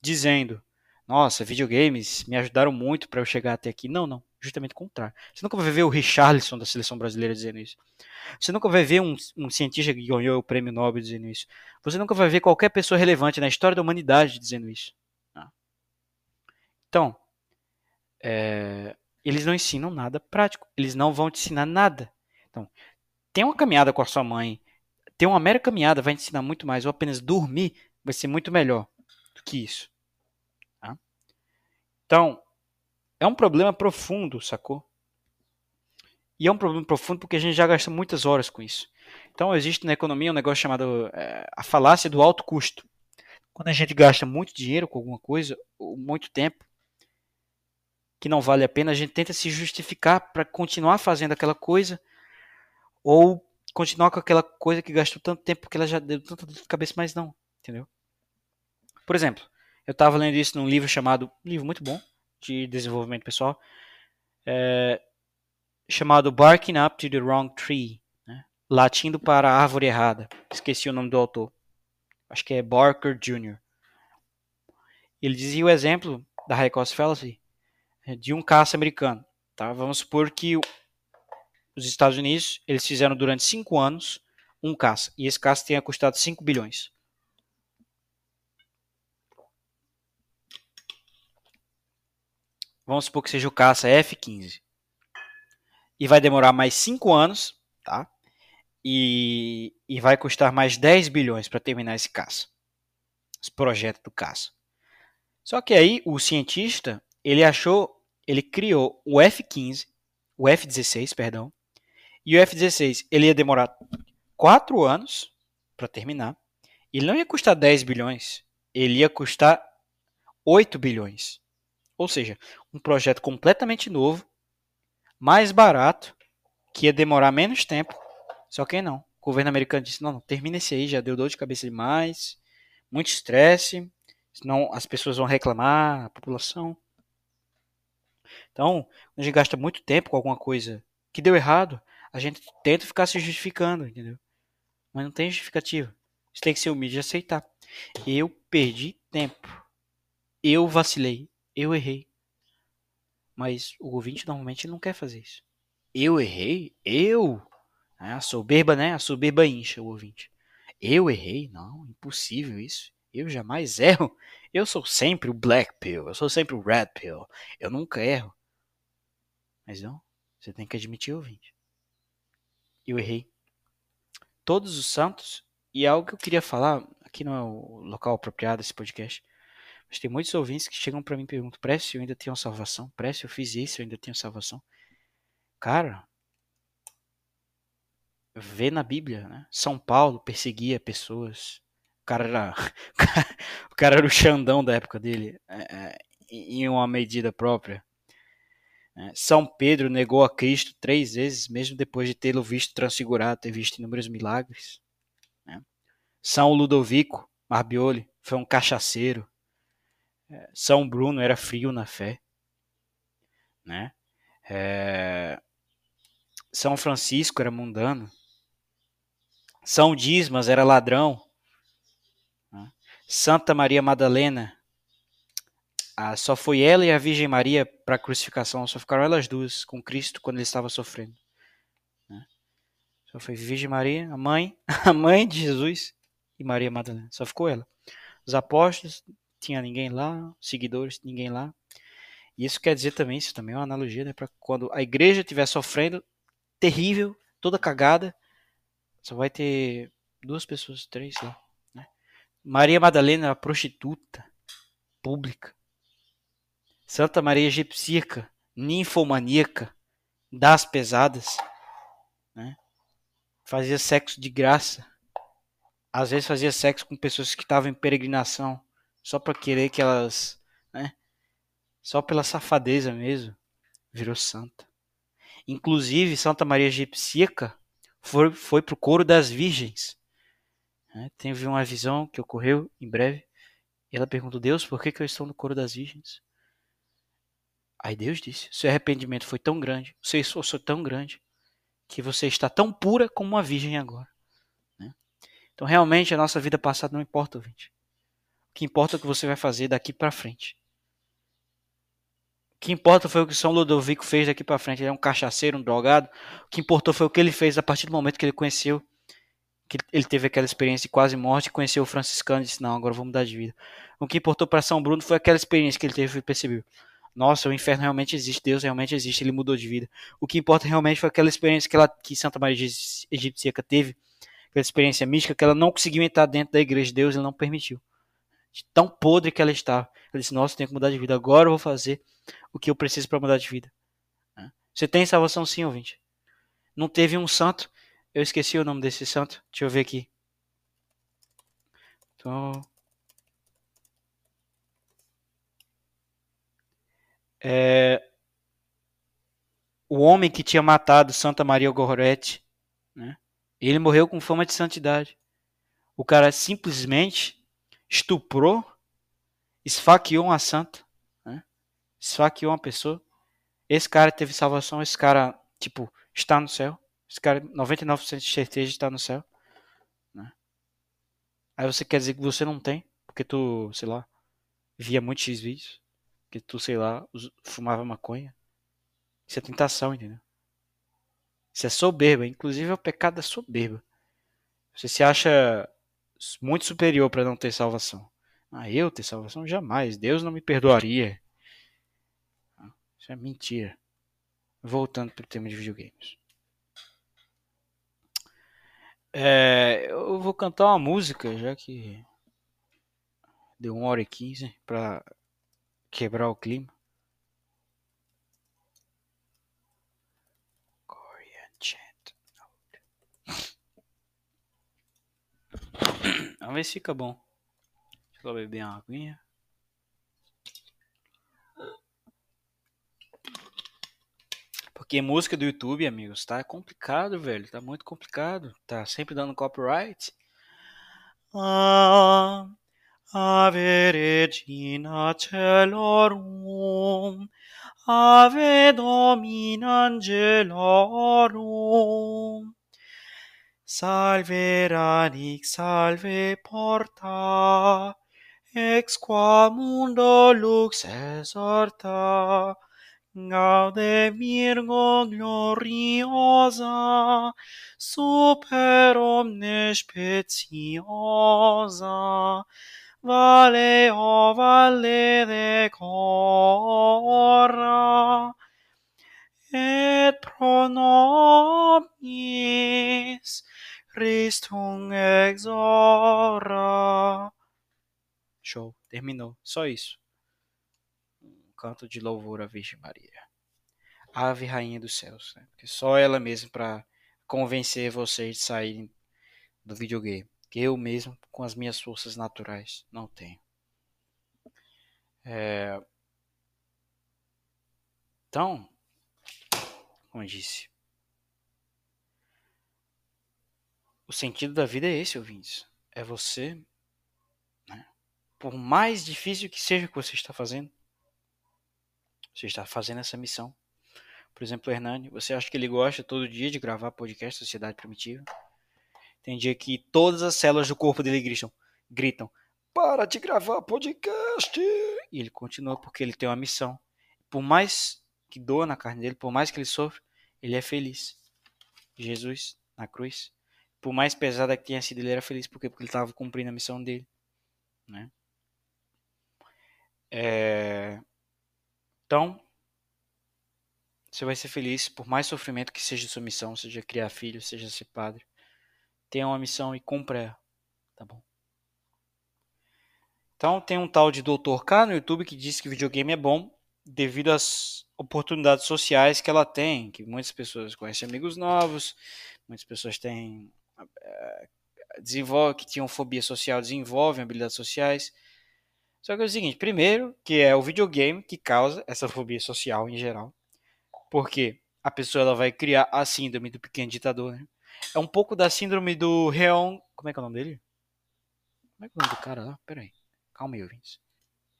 dizendo: Nossa, videogames me ajudaram muito para eu chegar até aqui. Não, não. Justamente o contrário. Você nunca vai ver o Richarlison da seleção brasileira dizendo isso. Você nunca vai ver um, um cientista que ganhou o prêmio Nobel dizendo isso. Você nunca vai ver qualquer pessoa relevante na história da humanidade dizendo isso. Então, é, eles não ensinam nada prático. Eles não vão te ensinar nada. Então, tem uma caminhada com a sua mãe, ter uma mera caminhada vai ensinar muito mais, ou apenas dormir vai ser muito melhor do que isso. Tá? Então, é um problema profundo, sacou? E é um problema profundo porque a gente já gasta muitas horas com isso. Então, existe na economia um negócio chamado é, a falácia do alto custo. Quando a gente gasta muito dinheiro com alguma coisa, ou muito tempo, que não vale a pena, a gente tenta se justificar para continuar fazendo aquela coisa, ou continuar com aquela coisa que gastou tanto tempo que ela já deu tanta dor de cabeça, mas não, entendeu? Por exemplo, eu estava lendo isso num livro chamado, um livro muito bom de desenvolvimento pessoal, é, chamado Barking Up to the Wrong Tree, né? latindo para a árvore errada. Esqueci o nome do autor. Acho que é Barker Jr. Ele dizia o exemplo da High Cost Fallacy é, de um caça americano. Tá? Vamos supor que os Estados Unidos, eles fizeram durante cinco anos um caça. E esse caça tenha custado 5 bilhões. Vamos supor que seja o caça F-15. E vai demorar mais 5 anos, tá? E, e vai custar mais 10 bilhões para terminar esse caça. Esse projeto do caça. Só que aí o cientista, ele achou, ele criou o F-15, o F-16, perdão, e o F-16 ele ia demorar 4 anos para terminar. Ele não ia custar 10 bilhões, ele ia custar 8 bilhões. Ou seja, um projeto completamente novo, mais barato, que ia demorar menos tempo. Só que não. O governo americano disse: não, não termina esse aí, já deu dor de cabeça demais, muito estresse, senão as pessoas vão reclamar, a população. Então, a gente gasta muito tempo com alguma coisa que deu errado, a gente tenta ficar se justificando, entendeu? Mas não tem justificativa. Você tem que ser humilde e aceitar. Eu perdi tempo. Eu vacilei. Eu errei. Mas o ouvinte normalmente não quer fazer isso. Eu errei? Eu? É, a soberba, né? A soberba incha o ouvinte. Eu errei? Não, impossível isso. Eu jamais erro. Eu sou sempre o black pill. Eu sou sempre o red pill. Eu nunca erro. Mas não, você tem que admitir, ouvinte. Eu errei. Todos os santos, e é algo que eu queria falar, aqui não é o local apropriado desse podcast, mas tem muitos ouvintes que chegam para mim e perguntam: Prece, eu ainda tenho salvação? Prece, eu fiz isso, eu ainda tenho salvação? Cara, vê na Bíblia, né? São Paulo perseguia pessoas. O cara era, <laughs> o cara era o Xandão da época dele, é, é, em uma medida própria. Né? São Pedro negou a Cristo três vezes, mesmo depois de tê-lo visto transfigurado, ter visto inúmeros milagres. Né? São Ludovico Marbioli foi um cachaceiro. É, São Bruno era frio na fé. Né? É... São Francisco era mundano. São Dismas era ladrão. Né? Santa Maria Madalena ah, só foi ela e a Virgem Maria para a crucificação, só ficaram elas duas com Cristo quando ele estava sofrendo. Né? Só foi Virgem Maria, a mãe, <laughs> a mãe de Jesus e Maria Madalena. Só ficou ela. Os apóstolos, tinha ninguém lá, seguidores, ninguém lá. E isso quer dizer também, isso também é uma analogia, né, para quando a igreja estiver sofrendo, terrível, toda cagada, só vai ter duas pessoas, três lá. Né? Maria Madalena era prostituta pública. Santa Maria Egipcíaca, ninfomaníaca, das pesadas, né? fazia sexo de graça. Às vezes fazia sexo com pessoas que estavam em peregrinação, só para querer que elas, né? Só pela safadeza mesmo, virou santa. Inclusive, Santa Maria Egipcíaca foi, foi para o coro das virgens. Né? Teve uma visão que ocorreu em breve. E ela perguntou: Deus, por que, que eu estou no coro das virgens? Aí Deus disse: seu arrependimento foi tão grande, seu esforço tão grande, que você está tão pura como uma virgem agora. Né? Então, realmente, a nossa vida passada não importa, ouvinte. O que importa é o que você vai fazer daqui para frente. O que importa foi o que São Ludovico fez daqui para frente. Ele é um cachaceiro, um drogado. O que importou foi o que ele fez a partir do momento que ele conheceu, que ele teve aquela experiência de quase morte, conheceu o franciscano e disse: Não, agora vou mudar de vida. O que importou para São Bruno foi aquela experiência que ele teve e percebeu: nossa, o inferno realmente existe, Deus realmente existe, ele mudou de vida. O que importa realmente foi aquela experiência que, ela, que Santa Maria Egipcíaca teve, aquela experiência mística, que ela não conseguiu entrar dentro da igreja de Deus, ele não permitiu. De tão podre que ela estava. Ela disse, nossa, tenho que mudar de vida, agora eu vou fazer o que eu preciso para mudar de vida. Você tem salvação sim, ouvinte. Não teve um santo, eu esqueci o nome desse santo, deixa eu ver aqui. Então, é, o homem que tinha matado Santa Maria Goretti, né? ele morreu com fama de santidade. O cara simplesmente estuprou, esfaqueou uma santa, né? esfaqueou uma pessoa. Esse cara teve salvação, esse cara, tipo, está no céu. Esse cara, 99% de certeza, está no céu. Né? Aí você quer dizer que você não tem, porque tu, sei lá, via muitos vídeos que tu, sei lá, fumava maconha. Isso é tentação, entendeu? Isso é soberba. Inclusive é o pecado da soberba. Você se acha muito superior para não ter salvação. Ah, eu ter salvação? Jamais. Deus não me perdoaria. Isso é mentira. Voltando para o tema de videogames. É, eu vou cantar uma música, já que deu 1 hora e 15 para quebrar o clima. Vamos ver se fica bom. Deixa eu beber uma aguinha. Porque música do YouTube, amigos, tá complicado, velho. Tá muito complicado. Tá sempre dando copyright. Ah, Ave Regina Celorum, Ave Domina Angelorum. Salve radic, salve porta, ex qua mundo lux exhorta, gaude virgo gloriosa, super omnes speciosa, vale o valle de cora, et pro nobis Christum exora. Show, terminou. Só isso. Um canto de louvor à Virgem Maria. Ave Rainha dos Céus. Né? Porque só ela mesmo para convencer vocês de saírem do videogame. Que eu mesmo, com as minhas forças naturais, não tenho. É... Então, como eu disse, o sentido da vida é esse, ouvintes. É você, né? por mais difícil que seja o que você está fazendo, você está fazendo essa missão. Por exemplo, Hernani, você acha que ele gosta todo dia de gravar podcast Sociedade Primitiva? Tem dia que todas as células do corpo dele gritam, gritam, para de gravar podcast! E ele continua porque ele tem uma missão. Por mais que doa na carne dele, por mais que ele sofra, ele é feliz. Jesus, na cruz, por mais pesada que tenha sido, ele era feliz porque, porque ele estava cumprindo a missão dele. Né? É... Então, você vai ser feliz por mais sofrimento que seja sua missão, seja criar filho, seja ser padre. Tenha uma missão e cumpra tá bom? Então tem um tal de Dr. K no YouTube que diz que videogame é bom devido às oportunidades sociais que ela tem, que muitas pessoas conhecem amigos novos, muitas pessoas têm é, desenvolve, que tinham fobia social, desenvolvem habilidades sociais. Só que é o seguinte, primeiro, que é o videogame que causa essa fobia social em geral. Porque a pessoa ela vai criar a síndrome do pequeno ditador, né? É um pouco da síndrome do Reon. Como é que é o nome dele? Como é que é o nome do cara lá? Pera aí. Calma aí, Vince.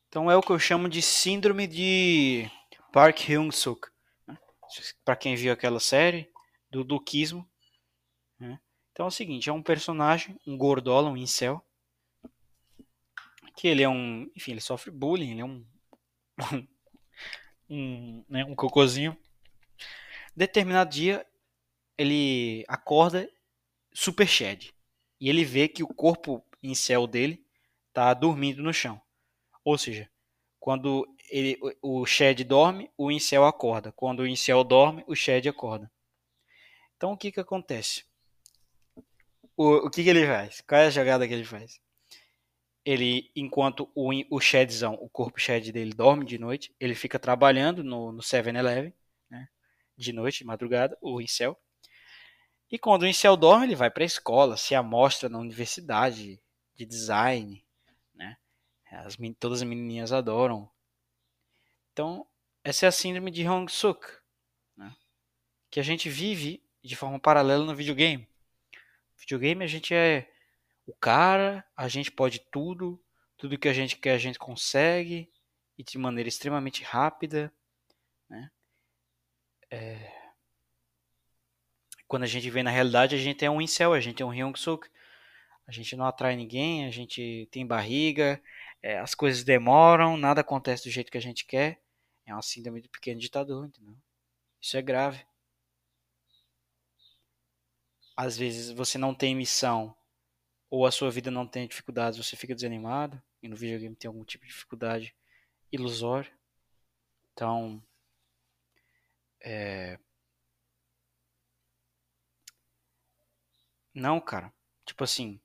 Então é o que eu chamo de síndrome de Park Hyung-suk. Né? Para quem viu aquela série do duquismo. Né? Então é o seguinte, é um personagem, um gordola, um incel. Que ele é um... Enfim, ele sofre bullying. Ele é um... <laughs> um, né, um cocôzinho determinado dia ele acorda super shed e ele vê que o corpo em céu dele tá dormindo no chão. Ou seja, quando ele, o Shed dorme, o Incel acorda. Quando o Incel dorme, o Shed acorda. Então o que que acontece? O, o que que ele faz? Qual é a jogada que ele faz? Ele, enquanto o, o Shedzão, o corpo Shed dele dorme de noite, ele fica trabalhando no, no 7-Eleven de noite, de madrugada, o incel. E quando o incel dorme, ele vai para a escola, se amostra na universidade de design, né? As, todas as menininhas adoram. Então, essa é a síndrome de Hong Suk, né? que a gente vive de forma paralela no videogame. No videogame a gente é o cara, a gente pode tudo, tudo que a gente quer a gente consegue e de maneira extremamente rápida, né? É... Quando a gente vê na realidade, a gente é um incel, a gente é um Hyung-suk. A gente não atrai ninguém, a gente tem barriga, é, as coisas demoram, nada acontece do jeito que a gente quer. É uma síndrome do pequeno ditador, entendeu? Isso é grave. Às vezes você não tem missão ou a sua vida não tem dificuldades, você fica desanimado e no videogame tem algum tipo de dificuldade ilusória. Então, é... Não, cara. Tipo assim,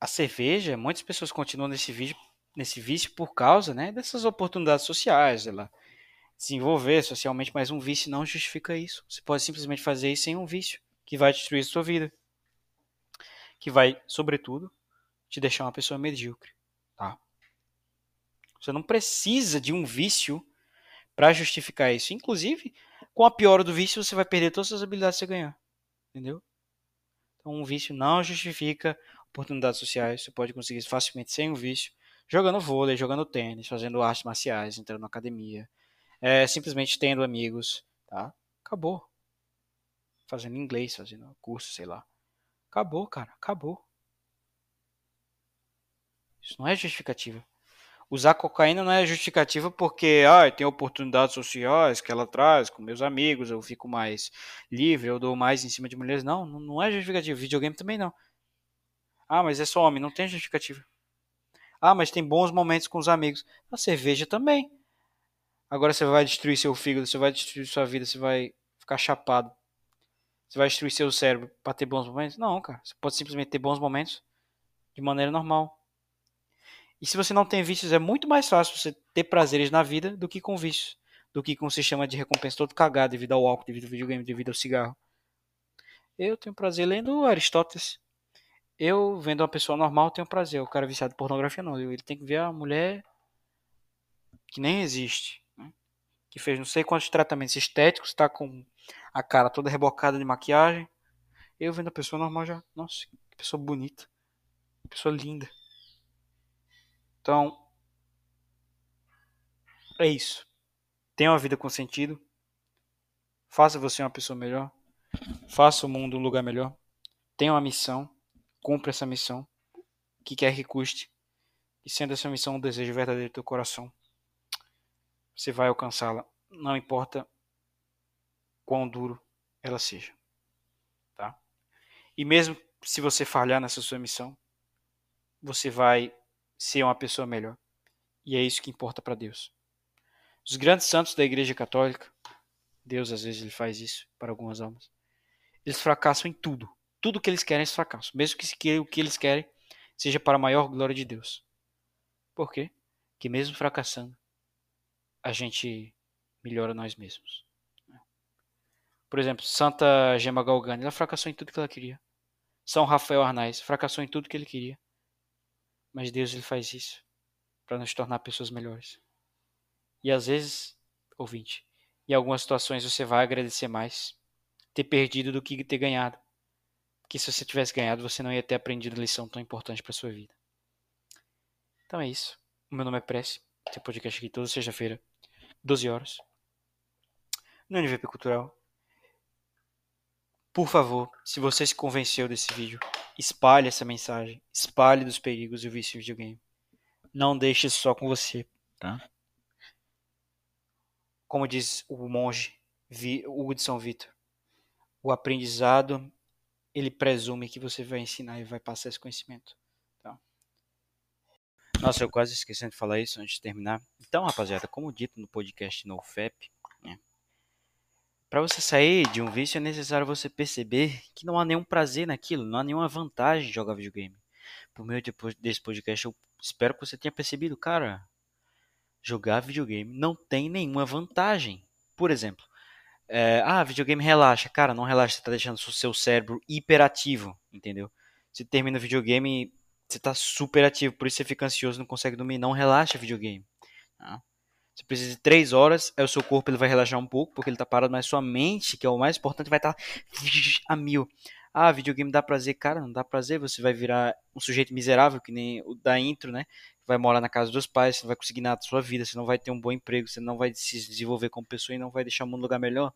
a cerveja, muitas pessoas continuam nesse vídeo, nesse vício por causa, né, dessas oportunidades sociais, ela desenvolver socialmente, mas um vício não justifica isso. Você pode simplesmente fazer isso sem um vício que vai destruir sua vida, que vai, sobretudo, te deixar uma pessoa medíocre, tá? Você não precisa de um vício para justificar isso. Inclusive, com a piora do vício, você vai perder todas as habilidades que você ganhar. Entendeu? Então, um vício não justifica oportunidades sociais, você pode conseguir facilmente sem um vício, jogando vôlei, jogando tênis, fazendo artes marciais, entrando na academia, é, simplesmente tendo amigos, tá? Acabou. Fazendo inglês, fazendo curso, sei lá. Acabou, cara, acabou. Isso não é justificativa. Usar cocaína não é justificativa porque ah, tem oportunidades sociais que ela traz com meus amigos, eu fico mais livre, eu dou mais em cima de mulheres. Não, não é justificativa. Videogame também não. Ah, mas é só homem, não tem justificativa. Ah, mas tem bons momentos com os amigos. A cerveja também. Agora você vai destruir seu fígado, você vai destruir sua vida, você vai ficar chapado. Você vai destruir seu cérebro para ter bons momentos? Não, cara. Você pode simplesmente ter bons momentos de maneira normal. E se você não tem vícios, é muito mais fácil você ter prazeres na vida do que com vícios. Do que com um sistema de recompensa todo cagado devido ao álcool, devido ao videogame, devido ao cigarro. Eu tenho prazer lendo Aristóteles. Eu, vendo uma pessoa normal, tenho prazer. O cara viciado em pornografia, não. Ele tem que ver a mulher que nem existe que fez não sei quantos tratamentos estéticos, está com a cara toda rebocada de maquiagem. Eu vendo a pessoa normal já, nossa, que pessoa bonita, que pessoa linda. Então, é isso. Tenha uma vida com sentido. Faça você uma pessoa melhor. Faça o mundo um lugar melhor. Tenha uma missão. Cumpra essa missão. Que quer que custe. E sendo essa missão um desejo verdadeiro do teu coração você vai alcançá-la, não importa quão duro ela seja. Tá? E mesmo se você falhar nessa sua missão, você vai ser uma pessoa melhor. E é isso que importa para Deus. Os grandes santos da Igreja Católica, Deus às vezes ele faz isso para algumas almas. Eles fracassam em tudo. Tudo que eles querem, eles fracassam. Mesmo que o que eles querem seja para a maior glória de Deus. Por quê? Que mesmo fracassando, a gente melhora nós mesmos. Por exemplo, Santa Gema Galgani, ela fracassou em tudo que ela queria. São Rafael Arnaz fracassou em tudo que ele queria. Mas Deus ele faz isso para nos tornar pessoas melhores. E às vezes, ouvinte, em algumas situações você vai agradecer mais ter perdido do que ter ganhado. Porque se você tivesse ganhado, você não ia ter aprendido lição tão importante para sua vida. Então é isso. O meu nome é Prece. Tem podcast aqui toda sexta-feira 12 horas, no NVP Cultural. Por favor, se você se convenceu desse vídeo, espalhe essa mensagem, espalhe dos perigos do vício em videogame. Não deixe isso só com você, tá? Como diz o monge Hugo de São Vitor, o aprendizado ele presume que você vai ensinar e vai passar esse conhecimento. Nossa, eu quase esqueci de falar isso antes de terminar. Então, rapaziada, como dito no podcast NoFap? Para você sair de um vício é necessário você perceber que não há nenhum prazer naquilo, não há nenhuma vantagem de jogar videogame. Por meio desse podcast, eu espero que você tenha percebido, cara, jogar videogame não tem nenhuma vantagem. Por exemplo, é, ah, videogame relaxa. Cara, não relaxa, você tá deixando o seu cérebro hiperativo, entendeu? Você termina o videogame você tá super ativo, por isso você fica ansioso, não consegue dormir. Não relaxa videogame. Tá? Você precisa de 3 horas, aí o seu corpo ele vai relaxar um pouco, porque ele tá parado, mas sua mente, que é o mais importante, vai estar tá a mil. Ah, videogame dá prazer, cara, não dá prazer, você vai virar um sujeito miserável, que nem o da intro, né? Vai morar na casa dos pais, você não vai conseguir nada da sua vida, você não vai ter um bom emprego, você não vai se desenvolver como pessoa e não vai deixar o mundo lugar melhor.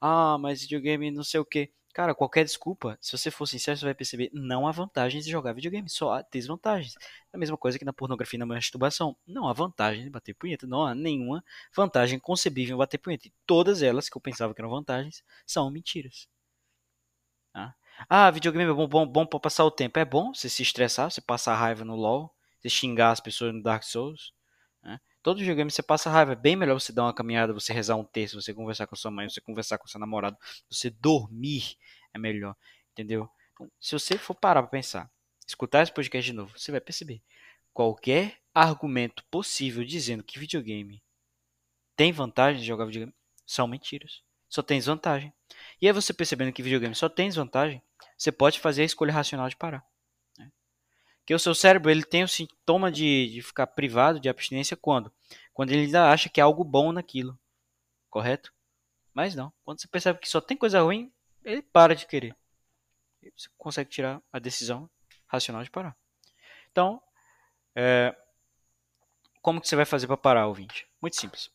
Ah, mas videogame não sei o que. Cara, qualquer desculpa, se você for sincero, você vai perceber não há vantagens de jogar videogame, só há desvantagens. É a mesma coisa que na pornografia e na masturbação. Não há vantagem de bater punheta, não há nenhuma vantagem concebível em bater punheta. E todas elas que eu pensava que eram vantagens são mentiras. Tá? Ah, videogame é bom, bom, bom para passar o tempo. É bom você se estressar, você passar raiva no LoL, você xingar as pessoas no Dark Souls. Né? Todo videogame você passa raiva. É bem melhor você dar uma caminhada, você rezar um texto, você conversar com sua mãe, você conversar com seu namorado, você dormir é melhor. Entendeu? Então, se você for parar pra pensar, escutar esse podcast de novo, você vai perceber. Qualquer argumento possível dizendo que videogame tem vantagem de jogar videogame são mentiras. Só tem desvantagem. E aí você percebendo que videogame só tem desvantagem, você pode fazer a escolha racional de parar. Que o seu cérebro ele tem o sintoma de, de ficar privado de abstinência quando? Quando ele ainda acha que há algo bom naquilo. Correto? Mas não. Quando você percebe que só tem coisa ruim, ele para de querer. Você consegue tirar a decisão racional de parar. Então, é, como que você vai fazer para parar, ouvinte? Muito simples.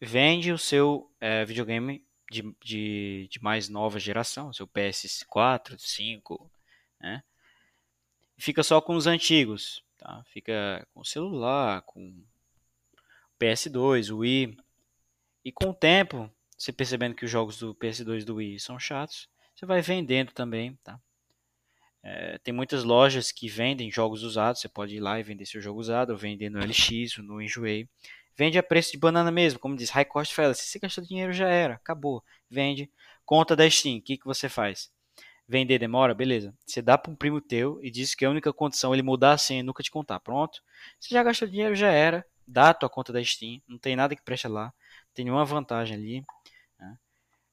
Vende o seu é, videogame de, de, de, mais nova geração, seu PS4, 5, né? Fica só com os antigos, tá? Fica com o celular, com PS2, Wii. E com o tempo, você percebendo que os jogos do PS2 e do Wii são chatos, você vai vendendo também, tá? É, tem muitas lojas que vendem jogos usados, você pode ir lá e vender seu jogo usado, ou vender no LX, ou no Enjoei. Vende a preço de banana mesmo, como diz High Cost Fallacy. Se você gastou dinheiro, já era, acabou. Vende. Conta da Steam, o que, que você faz? Vender demora? Beleza. Você dá para um primo teu e diz que a única condição é ele mudar a senha e nunca te contar. Pronto. Você já gastou dinheiro, já era. Dá a tua conta da Steam. Não tem nada que preste lá. Tem nenhuma vantagem ali. Né?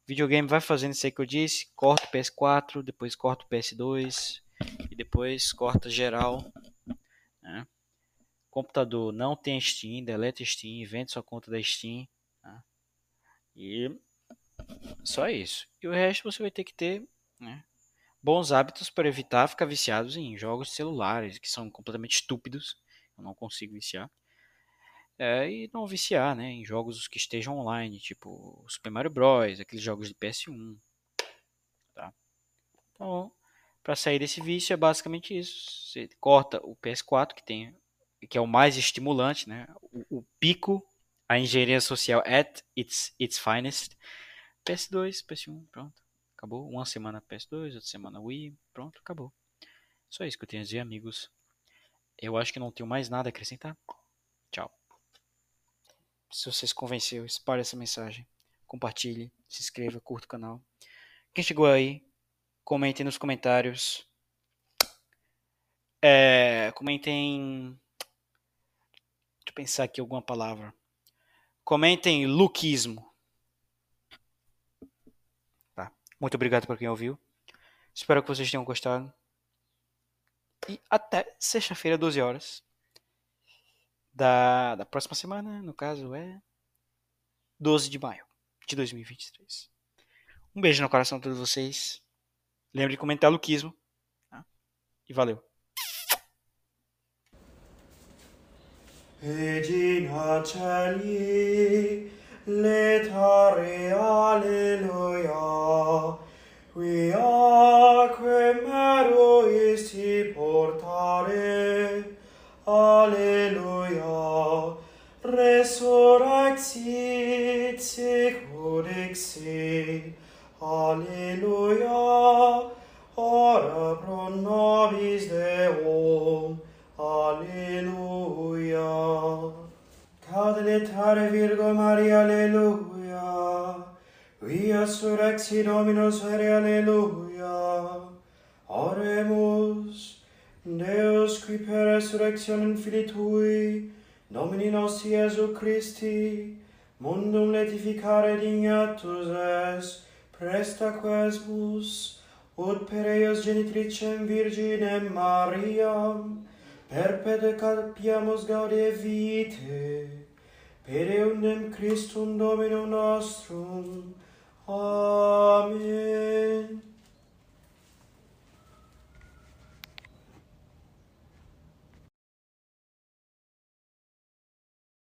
Videogame vai fazendo isso aí que eu disse. Corta o PS4, depois corta o PS2 e depois corta geral. Né? Computador não tem Steam, deleta Steam, vende sua conta da Steam. Né? E só isso. E o resto você vai ter que ter né, bons hábitos para evitar ficar viciados em jogos celulares que são completamente estúpidos. Eu não consigo viciar. É, e não viciar né, em jogos que estejam online, tipo Super Mario Bros, aqueles jogos de PS1. Tá? Então, para sair desse vício é basicamente isso. Você corta o PS4, que tem que é o mais estimulante, né? o, o pico, a engenharia social at its, its finest. PS2, PS1, pronto. Acabou. Uma semana PS2, outra semana Wii, pronto, acabou. Só isso que eu tenho a dizer, amigos. Eu acho que não tenho mais nada a acrescentar. Tchau. Se você se convenceu, espalhe essa mensagem. Compartilhe, se inscreva, curta o canal. Quem chegou aí, comente nos comentários. É, comentem. Deixa eu pensar aqui alguma palavra. Comentem luquismo. Tá. Muito obrigado por quem ouviu. Espero que vocês tenham gostado. E até sexta-feira, 12 horas da, da próxima semana, no caso é 12 de maio de 2023. Um beijo no coração de todos vocês. Lembre de comentar Luquismo. Tá? E valeu. letare alleluia. Qui mero meruis ti portare. Alleluia. Resurrexit securexi alleluia. Ora pro nobis Deum. Alleluia ad letare Virgo Maria, alleluia. Via surrexi Dominus vere, alleluia. Oremus, Deus, qui per resurrectionem Filii Tui, Domini nostri Iesu Christi, mundum letificare dignatus es, presta quesmus, ut per eius genitricem Virginem Mariam, perpede calpiamus gaudie vitae, per eundem Christum Dominum nostrum. Amen.